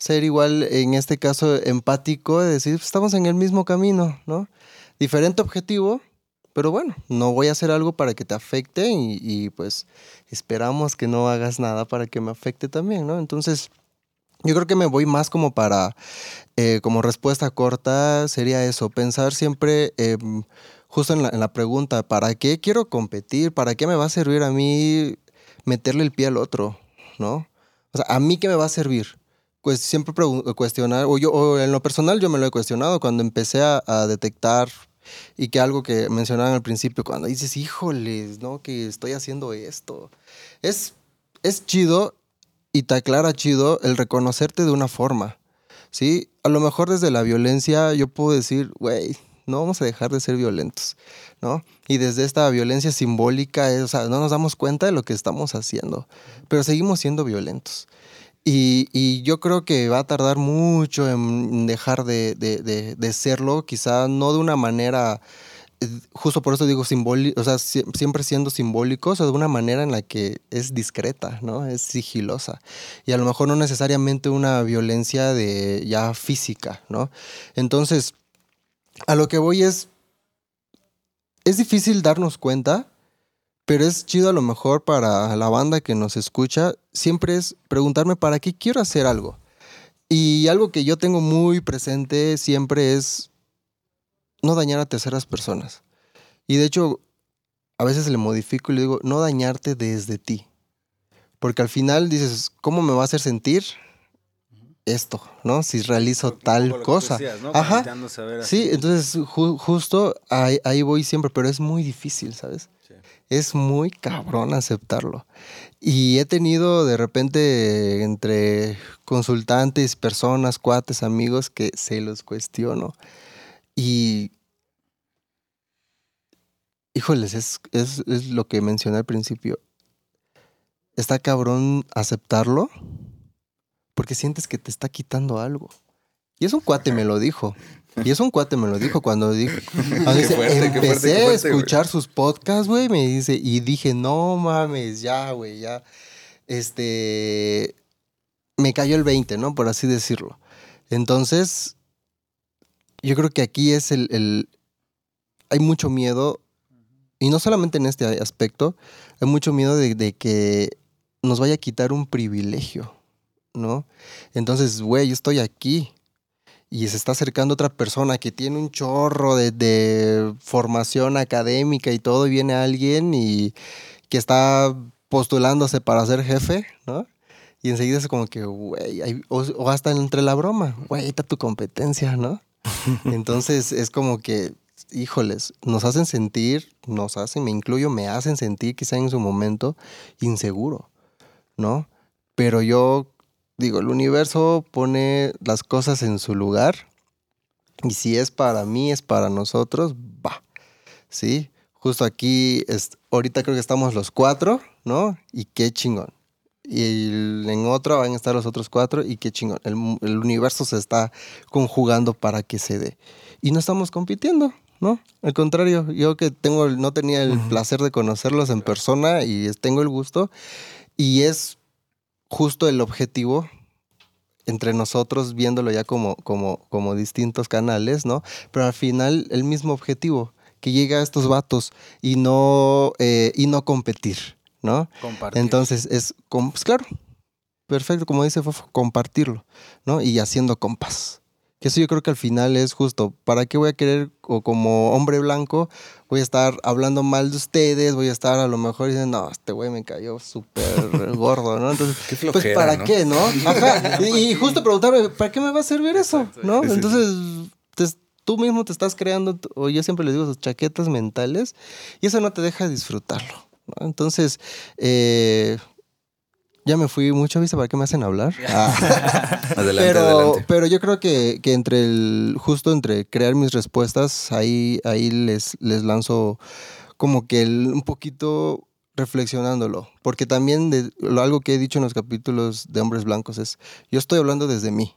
ser igual en este caso empático, de decir, pues, estamos en el mismo camino, ¿no? Diferente objetivo, pero bueno, no voy a hacer algo para que te afecte y, pues esperamos que no hagas nada para que me afecte también, ¿no? Entonces, yo creo que me voy más como para, eh, como respuesta corta, sería eso, pensar siempre justo en la, en la pregunta, ¿para qué quiero competir? ¿Para qué me va a servir a mí meterle el pie al otro? ¿No? O sea, ¿a mí qué me va a servir? Pues siempre cuestionar, o yo, o en lo personal yo me lo he cuestionado cuando empecé a, a detectar y que algo que mencionaban al principio, cuando dices, híjoles, ¿no? Que estoy haciendo esto. Es, es chido y te aclara chido el reconocerte de una forma, ¿sí? A lo mejor desde la violencia yo puedo decir, güey, no vamos a dejar de ser violentos, ¿no? Y desde esta violencia simbólica, o sea, no nos damos cuenta de lo que estamos haciendo, pero seguimos siendo violentos. Y, yo creo que va a tardar mucho en dejar de, serlo, quizá no de una manera, eh, justo por eso digo simbólico, o sea, sie- siempre siendo simbólicos, o de una manera en la que es discreta, ¿no? Es sigilosa. Y a lo mejor no necesariamente una violencia de ya física, ¿no? Entonces, a lo que voy es, es difícil darnos cuenta, pero es chido a lo mejor para la banda que nos escucha, siempre es preguntarme para qué quiero hacer algo. Y algo que yo tengo muy presente siempre es no dañar a terceras personas. Y de hecho, a veces le modifico y le digo, no dañarte desde ti. Porque al final dices, ¿cómo me va a hacer sentir esto, no? Si realizo tal cosa. Ajá. Sí, entonces ju- justo ahí, ahí voy siempre, pero es muy difícil, ¿sabes? Es muy cabrón aceptarlo. Y he tenido de repente entre consultantes, personas, cuates, amigos que se los cuestiono. Y, híjoles, es, es, es lo que mencioné al principio. Está cabrón aceptarlo porque sientes que te está quitando algo. Y es un cuate me lo dijo. Y es un cuate me lo dijo cuando dijo. cuando dice, fuerte, qué fuerte, empecé qué a fuerte, güey". escuchar sus podcasts, güey, me dice, y dije, no mames, ya, güey, ya. Este. Me cayó el 20, ¿no? Por así decirlo. Entonces, yo creo que aquí es el. el- hay mucho miedo, y no solamente en este aspecto, hay mucho miedo de, de que nos vaya a quitar un privilegio, ¿no? Entonces, güey, yo estoy aquí y se está acercando otra persona que tiene un chorro de, de formación académica y todo, y viene alguien y que está postulándose para ser jefe, ¿no? Y enseguida es como que, güey, o, o hasta entre la broma, güey, está tu competencia, ¿no? Entonces es como que, híjoles, nos hacen sentir, nos hacen, me incluyo, me hacen sentir quizá en su momento inseguro, ¿no? Pero yo digo, el universo pone las cosas en su lugar y si es para mí, es para nosotros, va, ¿sí? Justo aquí, es, ahorita creo que estamos los cuatro, ¿no? Y qué chingón. Y el- en otro van a estar los otros cuatro y qué chingón. El, el universo se está conjugando para que se dé. Y no estamos compitiendo, ¿no? Al contrario, yo que tengo, no tenía el placer de conocerlos en persona y tengo el gusto. Y es justo el objetivo entre nosotros viéndolo ya como, como, como distintos canales, ¿no? Pero al final el mismo objetivo, que llegue a estos vatos y no, eh, y no competir, ¿no? Compartir. Entonces es, pues claro, perfecto, como dice Fofo, compartirlo, ¿no? Y haciendo compas. Que eso yo creo que al final es justo, ¿para qué voy a querer, o como hombre blanco, voy a estar hablando mal de ustedes, voy a estar a lo mejor diciendo, no, este güey me cayó súper gordo, ¿no? Entonces, Qué pues flojera, ¿para ¿no? qué, no? Ajá. Y, y justo preguntarme, ¿para qué me va a servir eso? ¿No? Entonces, te- tú mismo te estás creando, o yo siempre les digo, sus chaquetas mentales, y eso no te deja disfrutarlo. ¿no? Entonces, eh, ya me fui mucho, ¿viste? ¿Para qué me hacen hablar? Ah. Adelante, pero, adelante. pero yo creo que, que entre el, justo entre crear mis respuestas, ahí, ahí les, les lanzo como que el- un poquito reflexionándolo. Porque también de, lo, algo que he dicho en los capítulos de Hombres Blancos es, yo estoy hablando desde mí,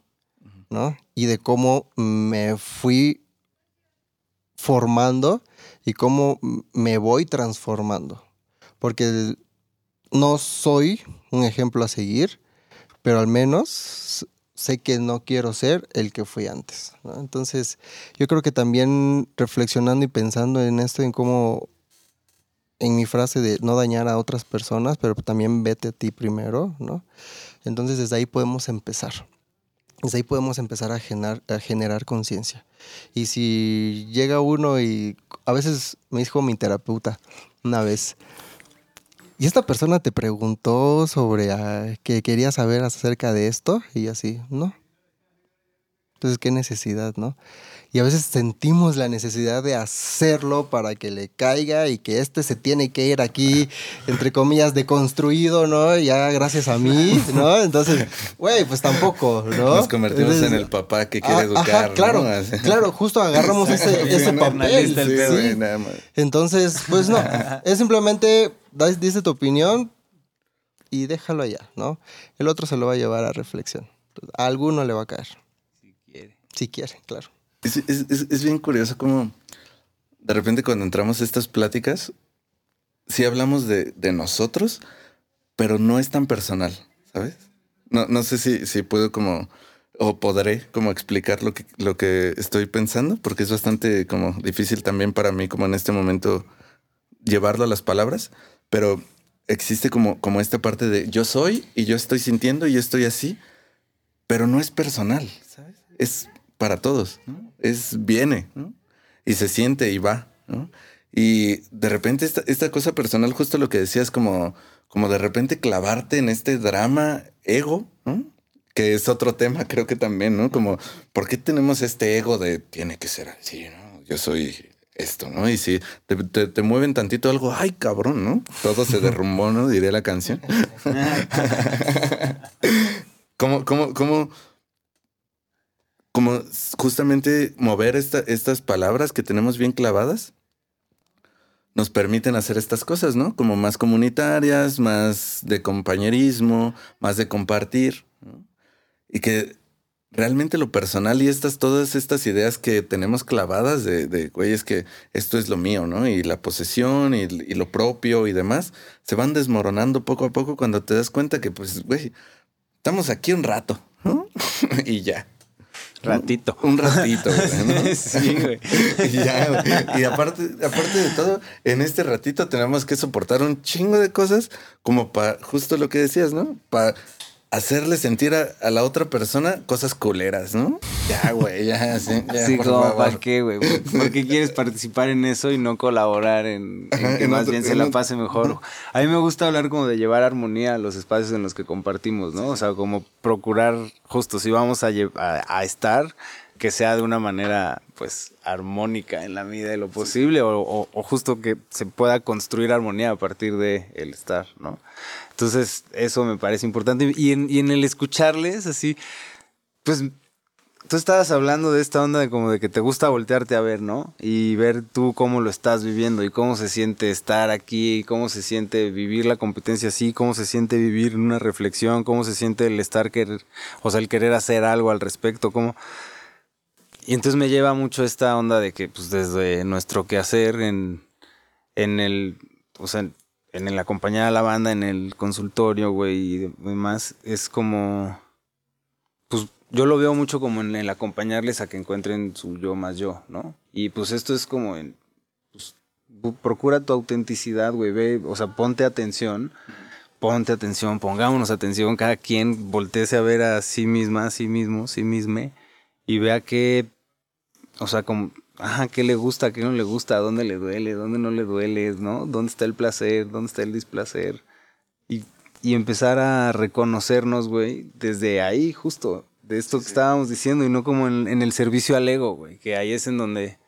¿no? Y de cómo me fui formando y cómo me voy transformando. Porque no soy un ejemplo a seguir, pero al menos sé que no quiero ser el que fui antes. Entonces, yo creo que también reflexionando y pensando en esto, en cómo, en mi frase de no dañar a otras personas, pero también vete a ti primero, ¿no? Entonces, desde ahí podemos empezar. Desde ahí podemos empezar a generar, a generar conciencia. Y si llega uno y a veces me dijo mi terapeuta una vez, ¿y esta persona te preguntó sobre ah, qué quería saber acerca de esto? Y así, no. Entonces, ¿qué necesidad, no? Y a veces sentimos la necesidad de hacerlo para que le caiga y que este se tiene que ir aquí, entre comillas, deconstruido, ¿no? Ya gracias a mí, ¿no? Entonces, güey, pues tampoco, ¿no? Nos convertimos en el papá que quiere ah, educar. claro, claro, justo agarramos ese, ese papel. Sí, Entonces, pues no, es simplemente, dice tu opinión y déjalo allá, ¿no? El otro se lo va a llevar a reflexión. A alguno le va a caer. Si quiere. Si quiere, claro. Es, es, es, bien curioso como de repente cuando entramos a estas pláticas, sí hablamos de, de nosotros, pero no es tan personal, ¿sabes? No, no sé si, si puedo como, o podré como explicar lo que, lo que estoy pensando, porque es bastante como difícil también para mí como en este momento llevarlo a las palabras, pero existe como, como esta parte de yo soy y yo estoy sintiendo y yo estoy así, pero no es personal, ¿sabes? Es para todos, Es, viene, Y se siente y va, Y de repente esta, esta, cosa personal, justo lo que decías, como, como de repente clavarte en este drama ego, Que es otro tema, creo que también, ¿no? Como, ¿por qué tenemos este ego de tiene que ser así, ¿no? Yo soy esto, ¿no? Y si te, te, mueven tantito algo, ay, cabrón, ¿no? Todo se derrumbó, ¿no? Diré la canción. ¿Cómo, cómo, cómo, como justamente mover estas palabras que tenemos bien clavadas nos permiten hacer estas cosas, ¿no? Como más comunitarias, más de compañerismo, más de compartir. Y que realmente lo personal y estas, todas estas ideas que tenemos clavadas de, de güey, es que esto es lo mío, ¿no? Y la posesión y, lo propio y demás, se van desmoronando poco a poco cuando te das cuenta que, pues, güey, estamos aquí un rato, y ya. Ratito. Un, ratito, güey. sí, güey. y, y aparte, aparte de todo, en este ratito tenemos que soportar un chingo de cosas como para, justo lo que decías, ¿no? Para hacerle sentir a, la otra persona cosas culeras, ¿no? Ya, güey, ya, sí. Ya, sí, como, ¿para qué, güey? ¿Por qué quieres participar en eso y no colaborar en, que más bien se la pase mejor? A mí me gusta hablar como de llevar armonía a los espacios en los que compartimos, ¿no? O sea, como procurar, justo, si vamos a, a, estar, que sea de una manera, pues, armónica en la medida de lo posible o, o, justo que se pueda construir armonía a partir de el estar, ¿no? Entonces, eso me parece importante. Y en, y el escucharles, así, pues tú estabas hablando de esta onda de como de que te gusta voltearte a ver, ¿no? Y ver tú cómo lo estás viviendo y cómo se siente estar aquí, cómo se siente vivir la competencia así, cómo se siente vivir una reflexión, cómo se siente el estar querer, o sea, el querer hacer algo al respecto, cómo y entonces me lleva mucho esta onda de que pues desde nuestro quehacer en en el o sea, en el acompañar a la banda en el consultorio, güey, y demás, es como, pues yo lo veo mucho como en el acompañarles a que encuentren su yo más yo, ¿no? Y pues esto es como en, pues, procura tu autenticidad, güey, ve, o sea, ponte atención, ponte atención, pongámonos atención, cada quien volteese a ver a sí misma, a sí mismo, sí misma, y vea que, o sea, como ajá, qué le gusta, qué no le gusta, dónde le duele, dónde no le duele, ¿no? ¿Dónde está el placer, dónde está el displacer? Y, y empezar a reconocernos, güey, desde ahí, justo, de esto que estábamos diciendo, y no como en, el servicio al ego, güey, que ahí es en donde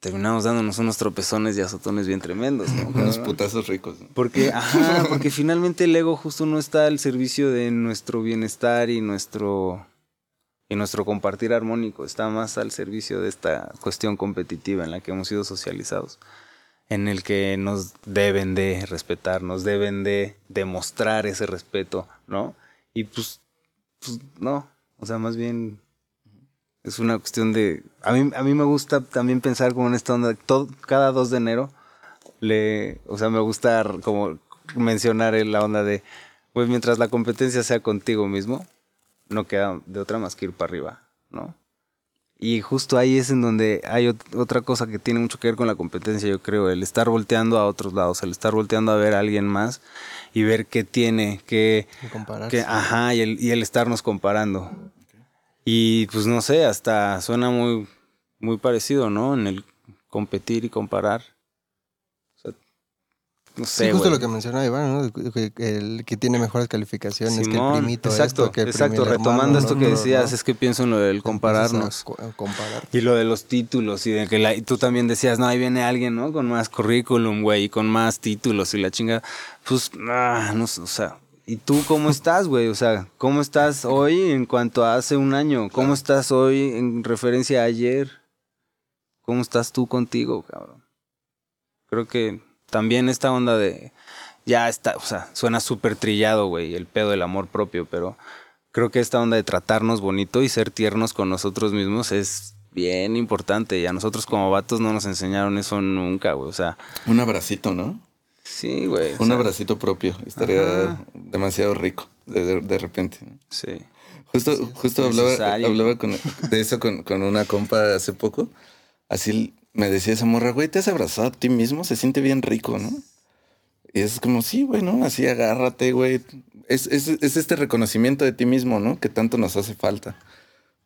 terminamos dándonos unos tropezones y azotones bien tremendos, ¿no? unos putazos ricos. Porque, ajá, porque finalmente el ego justo no está al servicio de nuestro bienestar y nuestro y nuestro compartir armónico está más al servicio de esta cuestión competitiva en la que hemos sido socializados, en el que nos deben de respetar, nos deben de demostrar ese respeto, ¿no? Y pues, pues no, o sea, más bien es una cuestión de... A mí, a mí me gusta también pensar como en esta onda, todo, cada 2 de enero, le, o sea, me gusta como mencionar la onda de, pues mientras la competencia sea contigo mismo, no queda de otra más que ir para arriba, ¿no? Y justo ahí es en donde hay otra cosa que tiene mucho que ver con la competencia, yo creo, el estar volteando a otros lados, el estar volteando a ver a alguien más y ver qué tiene, qué... Que, ajá, y el, y el estarnos comparando. Y pues no sé, hasta suena muy, muy parecido, ¿no? En el competir y comparar. No sé, Sí, justo lo que mencionaba Iván, ¿no? El que tiene mejores calificaciones, que el Simón, primito exacto, esto, que el exacto. Retomando esto ¿no? que decías, ¿no? es que pienso en lo del compararnos. comparar. Y lo de los títulos y de que la- y tú también decías, no, ahí viene alguien, ¿no? Con más currículum, güey, y con más títulos y la chinga. Pues, ah, no sé, o sea, ¿y tú cómo estás, güey? O sea, ¿cómo estás hoy en cuanto a hace un año? ¿Cómo estás hoy en referencia a ayer? ¿Cómo estás tú contigo, cabrón? Creo que también esta onda de, ya está, o sea, suena súper trillado, güey, el pedo del amor propio, pero creo que esta onda de tratarnos bonito y ser tiernos con nosotros mismos es bien importante. Y a nosotros como vatos no nos enseñaron eso nunca, güey. O sea, Un abracito, ¿no? sí, güey. o Un sea, abracito propio. Estaría Ajá. demasiado rico de, de- de repente. ¿no? Sí. Justo, justo hablaba, hablaba con- de eso con, con una compa hace poco. Así me decía esa morra, güey, ¿te has abrazado a ti mismo? Se siente bien rico, ¿no? Y es como, sí, güey, ¿no? Así agárrate, güey. Es, es, es este reconocimiento de ti mismo, ¿no? Que tanto nos hace falta.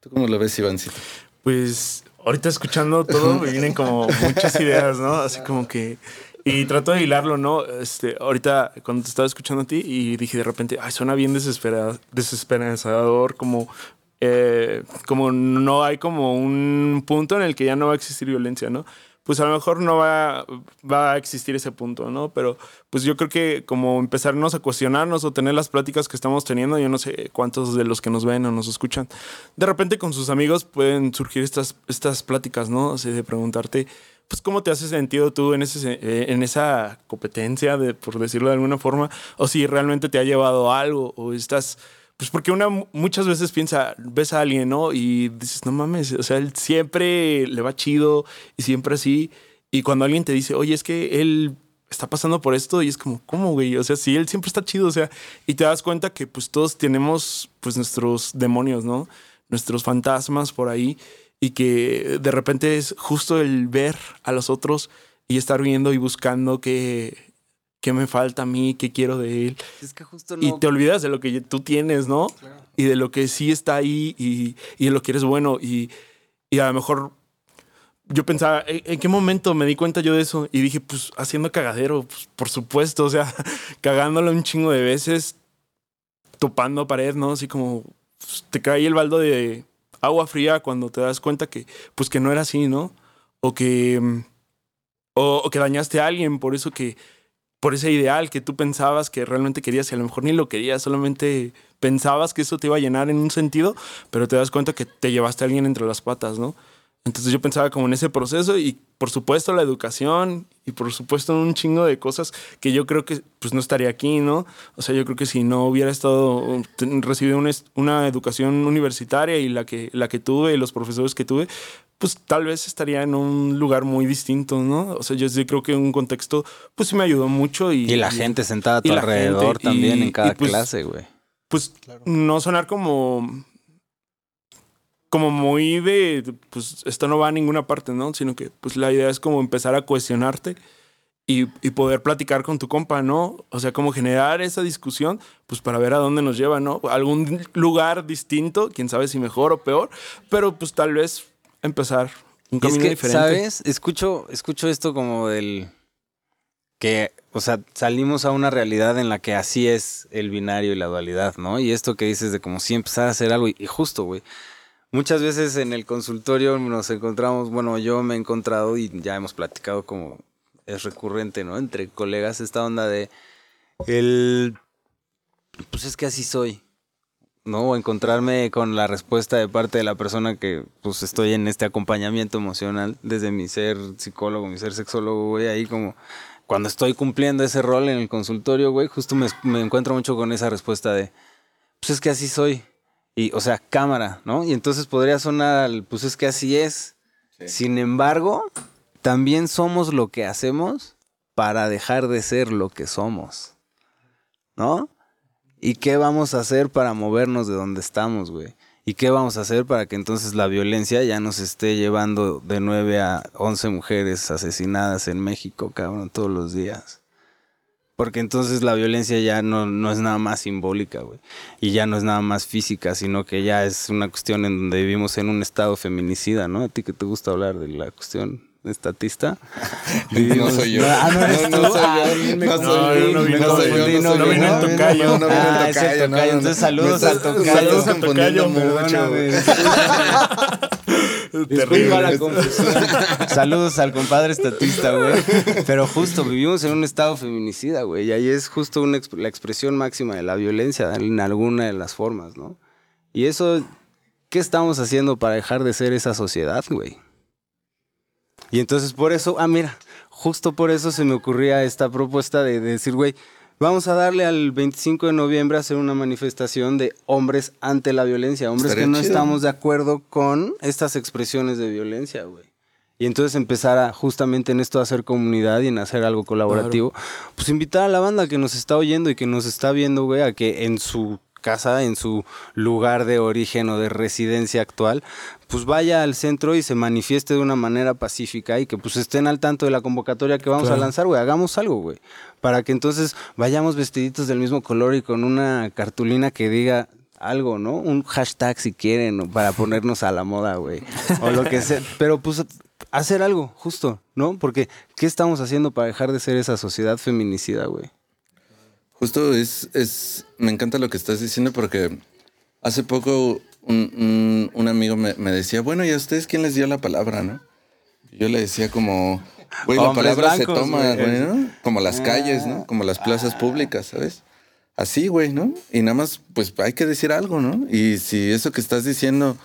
¿Tú cómo lo ves, Ivancito? Pues ahorita escuchando todo me vienen como muchas ideas, ¿no? Así como que... Y trato de hilarlo, ¿no? Este, ahorita cuando te estaba escuchando a ti y dije de repente, ay, suena bien desespera, desesperanzador, como, eh, como no hay como un punto en el que ya no va a existir violencia, ¿no? Pues a lo mejor no va, va a existir ese punto, ¿no? Pero pues yo creo que como empezarnos a cuestionarnos o tener las pláticas que estamos teniendo, yo no sé cuántos de los que nos ven o nos escuchan, de repente con sus amigos pueden surgir estas, estas pláticas, ¿no? O sea, de preguntarte, pues, ¿cómo te hace sentido tú en, ese, eh, en esa competencia, de, por decirlo de alguna forma? O si realmente te ha llevado algo, o estás... Pues porque una muchas veces piensa, ves a alguien, ¿no? Y dices, no mames, o sea, él siempre le va chido y siempre así. Y cuando alguien te dice, oye, es que él está pasando por esto y es como, ¿cómo, güey? O sea, sí, él siempre está chido, o sea, y te das cuenta que pues todos tenemos pues nuestros demonios, ¿no? Nuestros fantasmas por ahí y que de repente es justo el ver a los otros y estar viendo y buscando qué, qué me falta a mí, qué quiero de él. Es que justo Y te olvidas de lo que tú tienes, ¿no? Y de lo que sí está ahí y, y de lo que eres bueno. Y, y a lo mejor yo pensaba, ¿en, qué momento me di cuenta yo de eso? Y dije, pues haciendo cagadero, pues, por supuesto, o sea, cagándolo un chingo de veces, topando pared, ¿no? Así como pues, te cae el baldo de agua fría cuando te das cuenta que, pues que no era así, ¿no? O que, mm, o, o que dañaste a alguien por eso que, por ese ideal que tú pensabas que realmente querías y a lo mejor ni lo querías, solamente pensabas que eso te iba a llenar en un sentido, pero te das cuenta que te llevaste a alguien entre las patas, ¿no? Entonces yo pensaba como en ese proceso y por supuesto la educación y por supuesto un chingo de cosas que yo creo que pues no estaría aquí, ¿no? O sea, yo creo que si no hubiera estado, recibido una, una educación universitaria y la que, la que tuve y los profesores que tuve, pues tal vez estaría en un lugar muy distinto, ¿no? O sea, yo sí creo que un contexto pues sí me ayudó mucho y... Y la gente sentada a tu alrededor gente, también y- en cada y pues- clase, güey. pues no sonar como como muy de pues esto no va a ninguna parte, ¿no? Sino que pues la idea es como empezar a cuestionarte y, y poder platicar con tu compa, ¿no? O sea, como generar esa discusión, pues para ver a dónde nos lleva, ¿no? Algún lugar distinto, quién sabe si mejor o peor, pero pues tal vez empezar un Y es camino que, diferente. ¿sabes? Escucho, escucho esto como del que, o sea, salimos a una realidad en la que así es el binario y la dualidad, ¿no? Y esto que dices de como si empezar a hacer algo y, y justo, güey. Muchas veces en el consultorio nos encontramos, bueno, yo me he encontrado y ya hemos platicado como es recurrente, ¿no? Entre colegas esta onda de el pues es que así soy. ¿no? O encontrarme con la respuesta de parte de la persona que pues estoy en este acompañamiento emocional desde mi ser psicólogo, mi ser sexólogo, güey, ahí como cuando estoy cumpliendo ese rol en el consultorio, güey, justo me, me encuentro mucho con esa respuesta de, pues es que así soy. Y, o sea, cámara, ¿no? Y entonces podría sonar al, pues es que así es. Sin embargo, también somos lo que hacemos para dejar de ser lo que somos. ¿No? ¿Y qué vamos a hacer para movernos de donde estamos, güey? ¿Y qué vamos a hacer para que entonces la violencia ya nos esté llevando de 9 a 11 mujeres asesinadas en México, cabrón, todos los días? Porque entonces la violencia ya no, no es nada más simbólica, güey. Y ya no es nada más física, sino que ya es una cuestión en donde vivimos en un estado feminicida, ¿no? A ti que te gusta hablar de la cuestión estatista. No soy yo. Ah, no eres No, no soy Ah, yo. No soy yo, no soy yo, no soy no yo. tocayo. No, Ah, tocayo, no, tocayo. no, no. Entonces, saludos al tocayo. Saludos al tocayo, la. Saludos al compadre estatista, güey. Pero justo vivimos en un estado feminicida, güey. Y ahí es justo una exp- la expresión máxima de la violencia en alguna de las formas, ¿no? Y eso, ¿qué estamos haciendo para dejar de ser esa sociedad, güey? Y entonces por eso, ah, mira, justo por eso se me ocurría esta propuesta de, de decir, güey, vamos a darle al 25 de noviembre a hacer una manifestación de hombres ante la violencia, hombres Estaría que no chido. estamos de acuerdo con estas expresiones de violencia, güey. Y entonces empezar a justamente en esto a hacer comunidad y en hacer algo colaborativo. Pues invitar a la banda que nos está oyendo y que nos está viendo, güey, a que en su casa, en su lugar de origen o de residencia actual, pues vaya al centro y se manifieste de una manera pacífica y que pues estén al tanto de la convocatoria que vamos a lanzar, güey. Hagamos algo, güey. Para que entonces vayamos vestiditos del mismo color y con una cartulina que diga algo, ¿no? Un hashtag si quieren, para ponernos a la moda, güey. O lo que sea. Pero pues hacer algo, justo, ¿no? Porque ¿qué estamos haciendo para dejar de ser esa sociedad feminicida, güey? Justo es, es, me encanta lo que estás diciendo porque hace poco un, un- un amigo me, me decía, bueno, ¿y a ustedes quién les dio la palabra, no? Y Yo le decía como, güey, la palabra se toma, güey. güey, ¿no? Como las calles, ¿no? Como las plazas públicas, ¿sabes? Así, güey, ¿no? Y nada más, pues hay que decir algo, ¿no? Y si eso que estás diciendo,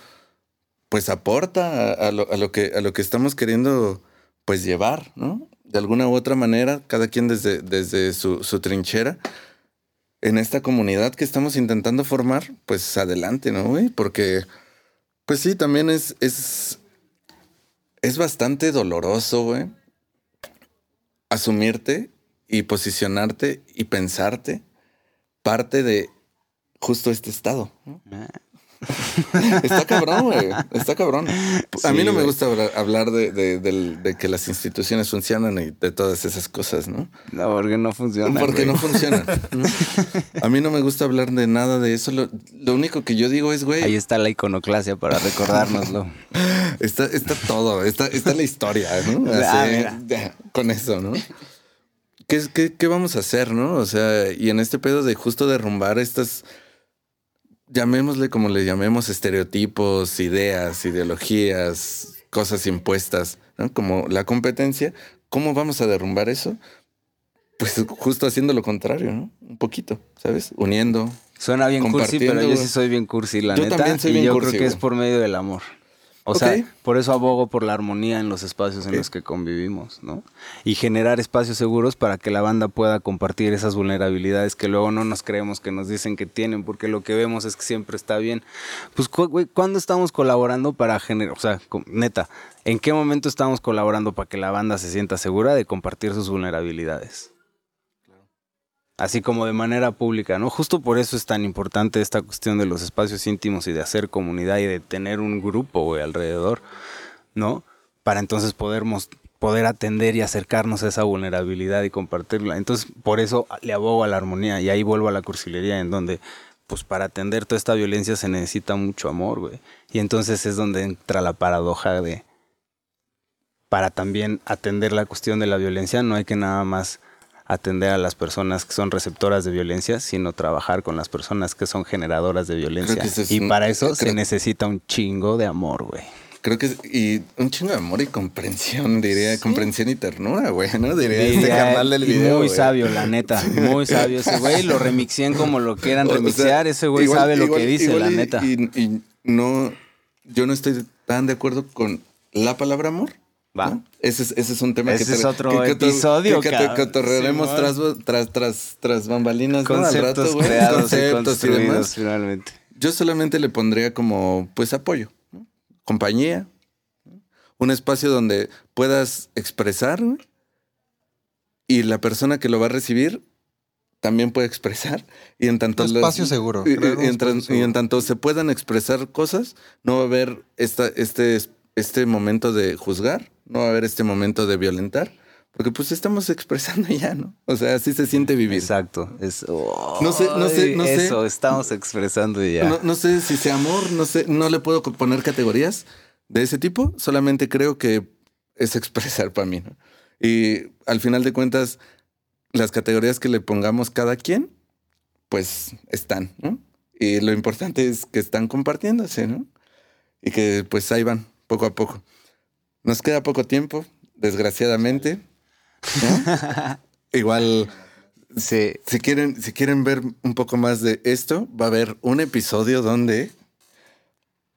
pues aporta a, a lo, a lo que, a lo que estamos queriendo, pues llevar, ¿no? De alguna u otra manera, cada quien desde, desde su, su trinchera, en esta comunidad que estamos intentando formar, pues adelante, ¿no, güey? Porque, pues sí, también es, es, es bastante doloroso, güey, asumirte y posicionarte y pensarte parte de justo este estado. ¿no? Está cabrón, güey. Está cabrón. A mí Sí, no me gusta hablar, hablar de, de- del- de que las instituciones funcionan y de todas esas cosas, ¿no? No, porque no funciona. Porque no funcionan. ¿no? A mí no me gusta hablar de nada de eso. Lo, lo único que yo digo es, Ahí güey, está la iconoclasia para recordárnoslo. está, está todo, está, está la historia, ¿no? Ah, Así, con eso, ¿no? ¿Qué, qué, qué vamos a hacer, no? O sea, y en este pedo de justo derrumbar estas, llamémosle como le llamemos, estereotipos, ideas, ideologías, cosas impuestas, ¿no? Como la competencia, ¿cómo vamos a derrumbar eso? Pues justo haciendo lo contrario, ¿no? Un poquito, ¿sabes? Uniendo. Suena bien cursi, pero yo sí soy bien cursi, la Yo neta. también soy y bien yo cursi, creo que es por medio del amor. O sea, por eso abogo por la armonía en los espacios en los que convivimos, ¿no? Y generar espacios seguros para que la banda pueda compartir esas vulnerabilidades que luego no nos creemos que nos dicen que tienen, porque lo que vemos es que siempre está bien. Pues, güey, ¿cuándo estamos colaborando para generar, o sea, neta, ¿en qué momento estamos colaborando para que la banda se sienta segura de compartir sus vulnerabilidades? Así como de manera pública, ¿no? Justo por eso es tan importante esta cuestión de los espacios íntimos y de hacer comunidad y de tener un grupo, güey, alrededor, ¿no? Para entonces poder, poder atender y acercarnos a esa vulnerabilidad y compartirla. Entonces, por eso le abogo a la armonía y ahí vuelvo a la cursilería en donde, pues para atender toda esta violencia se necesita mucho amor, güey. Y entonces es donde entra la paradoja de, para también atender la cuestión de la violencia, no hay que nada más atender a las personas que son receptoras de violencia, sino trabajar con las personas que son generadoras de violencia. es y un- para eso se creo- necesita un chingo de amor, güey. Creo que es- y un chingo de amor y comprensión, diría, comprensión y ternura, güey, ¿no? Diría este Diría, canal del y video. muy güey. sabio, la neta. Muy sabio ese güey. Lo remixien como lo quieran O- o sea, remixear. ese güey igual- sabe lo que dice, igual la y- neta. Y, y no, yo no estoy tan de acuerdo con la palabra amor. Va. ¿no? Ese, es, ese es un tema Ese que es otro episodio, que, que cotorrearemos Simón. tras, tras, tras, tras bambalinas, ¿no? Al Conceptos rato, güey. creados y Conceptos y construidos demás. finalmente. Yo solamente le pondría como, pues, apoyo, ¿no? compañía, ¿no? un espacio donde puedas expresar y la persona que lo va a recibir también puede expresar y en tanto Un espacio seguro, y, un y en, seguro. y en tanto se puedan expresar cosas no va a haber esta, este este momento de juzgar no va a haber este momento de violentar porque pues estamos expresando ya no o sea así se siente vivir Exacto. Es, No sé, no sé, no sé. Eso, estamos expresando ya. no, no sé si sea amor, no sé, no le puedo poner categorías de ese tipo. Solamente creo que es expresar para mí. ¿no? Y al final de cuentas, las categorías que le pongamos cada quien, pues están, ¿no? Y lo importante es que están compartiéndose, ¿no? Y que pues ahí van, poco a poco. Nos queda poco tiempo, desgraciadamente. ¿no? Igual, Sí. si quieren, si quieren ver un poco más de esto, va a haber un episodio donde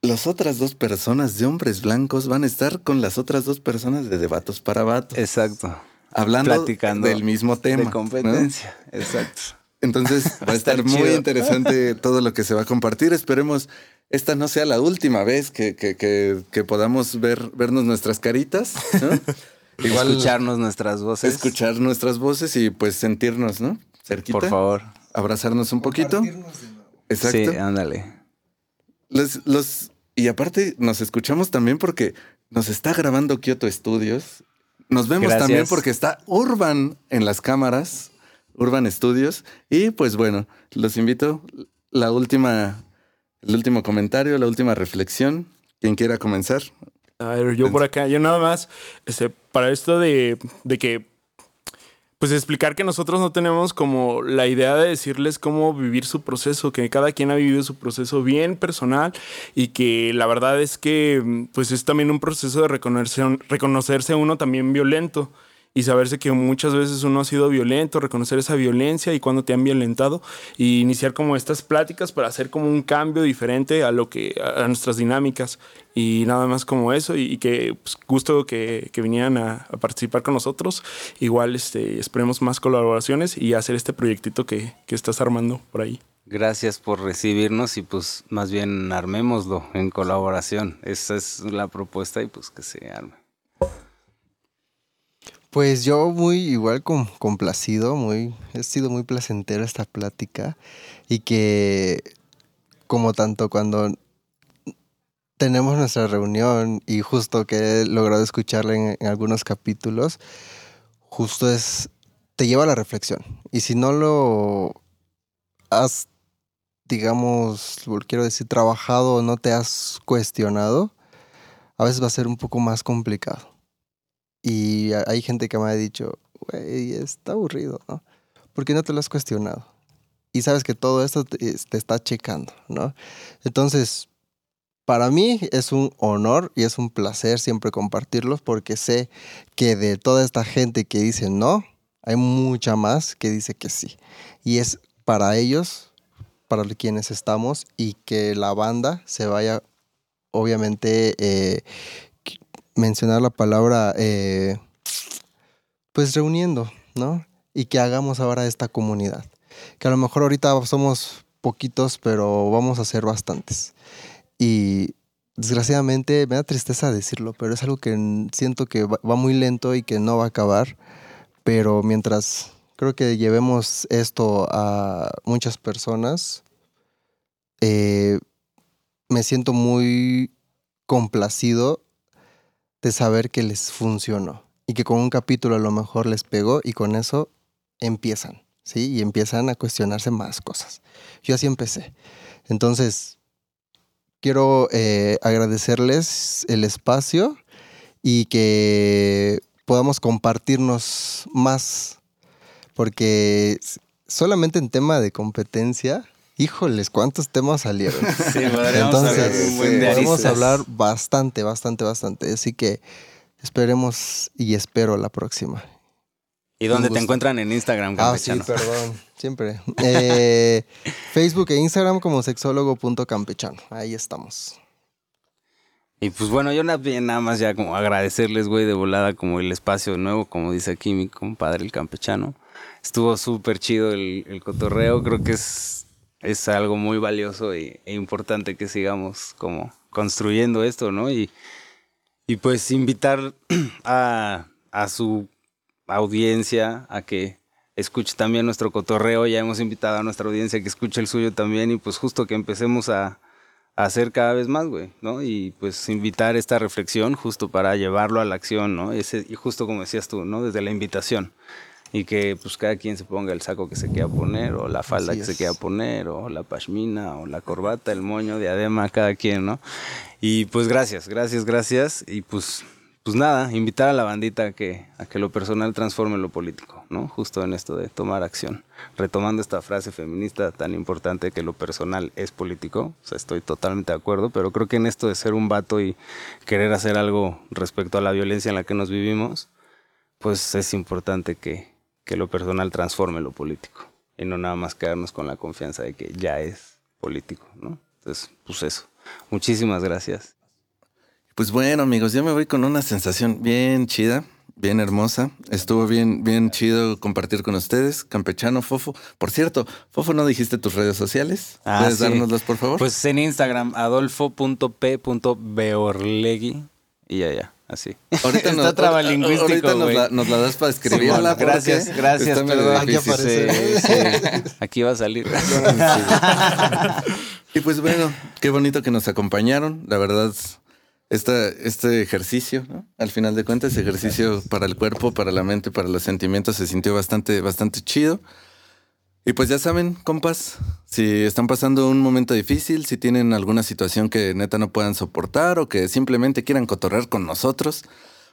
las otras dos personas de hombres blancos van a estar con las otras dos personas de debatos para vatos, Exacto. hablando platicando del mismo tema. De ¿no? competencia. Exacto. Entonces va a estar estar muy chido. interesante todo lo que se va a compartir. Esperemos esta no sea la última vez que, que- que- que podamos ver, vernos nuestras caritas, ¿no? Escucharnos nuestras voces. escuchar nuestras voces y pues sentirnos, ¿no? Cerquita. Por favor. Abrazarnos un poquito. Exacto. Sí, ándale. Los, los, y aparte nos escuchamos también porque nos está grabando Kyoto Studios. Nos vemos Gracias. también porque está Urban en las cámaras, Urban Studios. Y pues bueno, los invito. La última, el último comentario, la última reflexión. Quien quiera comenzar. A ver, yo por acá, yo nada más, este, para esto de, de que, pues explicar que nosotros no tenemos como la idea de decirles cómo vivir su proceso, que cada quien ha vivido su proceso bien personal y que la verdad es que, pues es también un proceso de reconocerse, reconocerse uno también violento y saberse que muchas veces uno ha sido violento, reconocer esa violencia y cuando te han violentado y iniciar como estas pláticas para hacer como un cambio diferente a lo que a, nuestras dinámicas y nada más como eso y, y que pues, gusto que, que vinieran a, a participar con nosotros igual este esperemos más colaboraciones y hacer este proyectito que, que estás armando por ahí Gracias por recibirnos y pues más bien armémoslo en colaboración. Esa es la propuesta y pues que se arme. Pues yo muy igual com- complacido, muy, ha sido muy placentera esta plática y que como tanto cuando tenemos nuestra reunión y justo que he logrado escucharla en, en algunos capítulos, justo es, te lleva a la reflexión. Y si no lo has, digamos, quiero decir, trabajado o no te has cuestionado, a veces va a ser un poco más complicado. Y hay gente que me ha dicho, güey, está aburrido, ¿no? ¿Por qué no te lo has cuestionado? Y sabes que todo esto te, te está checando, ¿no? Entonces, para mí es un honor y es un placer siempre compartirlos porque sé que de toda esta gente que dice no, hay mucha más que dice que sí. Y es para ellos, para quienes estamos y que la banda se vaya, obviamente, eh, mencionar la palabra, eh, pues reuniendo, ¿no? Y que hagamos ahora esta comunidad. Que a lo mejor ahorita somos poquitos, pero vamos a ser bastantes. Y desgraciadamente me da tristeza decirlo, pero es algo que siento que va muy lento y que no va a acabar. Pero mientras creo que llevemos esto a muchas personas, eh, me siento muy complacido de saber que les funcionó y que con un capítulo a lo mejor les pegó y con eso empiezan, ¿sí? Y empiezan a cuestionarse más cosas. Yo así empecé. Entonces, quiero eh, agradecerles el espacio y que podamos compartirnos más, porque solamente en tema de competencia, híjoles, cuántos temas salieron. Sí, hablar Entonces, podemos hablar bastante, bastante, bastante. Así que esperemos y espero la próxima. ¿Y dónde te encuentran en Instagram, Ah, sí, campechano? perdón, siempre. Eh, Facebook e Instagram como sexólogo.campechano. Ahí estamos. Y pues bueno, yo nada más ya como agradecerles, güey, de volada como el espacio nuevo, como dice aquí mi compadre el campechano. Estuvo súper chido el, el cotorreo, creo que es, es algo muy valioso y, e importante que sigamos como construyendo esto, ¿no? Y, y pues invitar a, a su audiencia a que escuche también nuestro cotorreo. Ya hemos invitado a nuestra audiencia que escuche el suyo también y pues justo que empecemos a, a hacer cada vez más, güey, ¿no? Y pues invitar esta reflexión justo para llevarlo a la acción, ¿no? Ese, y justo como decías tú, ¿no? Desde la invitación. Y que pues cada quien se ponga el saco que se quiera poner, o la falda Así que se quiera poner, o la pashmina, o la corbata, el moño, diadema, cada quien, ¿no? Y pues gracias, gracias, gracias. Y pues pues nada, invitar a la bandita a que, a que lo personal transforme lo político, ¿no? Justo en esto de tomar acción. Retomando esta frase feminista tan importante que lo personal es político, o sea, estoy totalmente de acuerdo, pero creo que en esto de ser un vato y querer hacer algo respecto a la violencia en la que nos vivimos, pues es importante que, que lo personal transforme lo político y no nada más quedarnos con la confianza de que ya es político, ¿no? Entonces, pues eso. Muchísimas gracias. Pues bueno, amigos, yo me voy con una sensación bien chida, bien hermosa. Estuvo bien, bien chido compartir con ustedes. Campechano, Fofo. Por cierto, Fofo, ¿no dijiste tus redes sociales? Ah, ¿Puedes sí. dárnoslas, por favor? Pues en Instagram, adolfo.p.beorlegui y ya, así. Ahorita Está nos- trabalingüístico, Ahorita nos la, nos la das para escribirla. porque gracias, gracias, perdón. Aquí sí. Aquí va a salir. Y pues bueno, qué bonito que nos acompañaron. La verdad, esta, este ejercicio, ¿no? al final de cuentas, ejercicio para el cuerpo, para la mente, para los sentimientos, se sintió bastante, bastante chido. Y pues ya saben, compas, si están pasando un momento difícil, si tienen alguna situación que neta no puedan soportar o que simplemente quieran cotorrear con nosotros,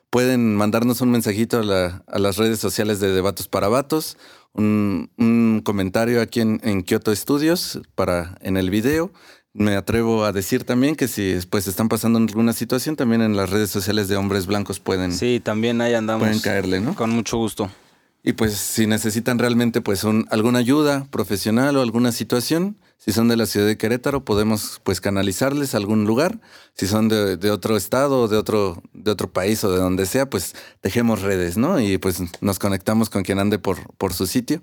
pueden mandarnos un mensajito a, la- a las redes sociales de Debatos para Vatos, un, un comentario aquí en, en Kyoto Studios para en el video. Me atrevo a decir también que si pues están pasando alguna situación, también en las redes sociales de hombres blancos pueden, Sí, también ahí andamos. pueden caerle, ¿no? Con mucho gusto. Y pues si necesitan realmente pues un- alguna ayuda profesional o alguna situación, si son de la ciudad de Querétaro, podemos pues canalizarles a algún lugar. Si son de, de otro estado o de otro, de otro país o de donde sea, pues dejemos redes, ¿no? Y pues nos conectamos con quien ande por, por su sitio.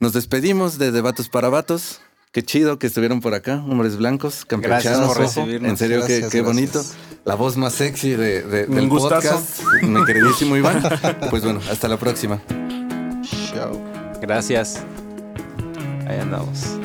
Nos despedimos de Debatos para Vatos. Qué chido que estuvieron por acá, hombres blancos, campechanos. Gracias por recibirnos. En serio, qué, Gracias, qué gracias. bonito. La voz más sexy de, de- Un del gustazo. podcast, mi queridísimo Iván. Pues bueno, hasta la próxima. Chao. Gracias. Ahí andamos.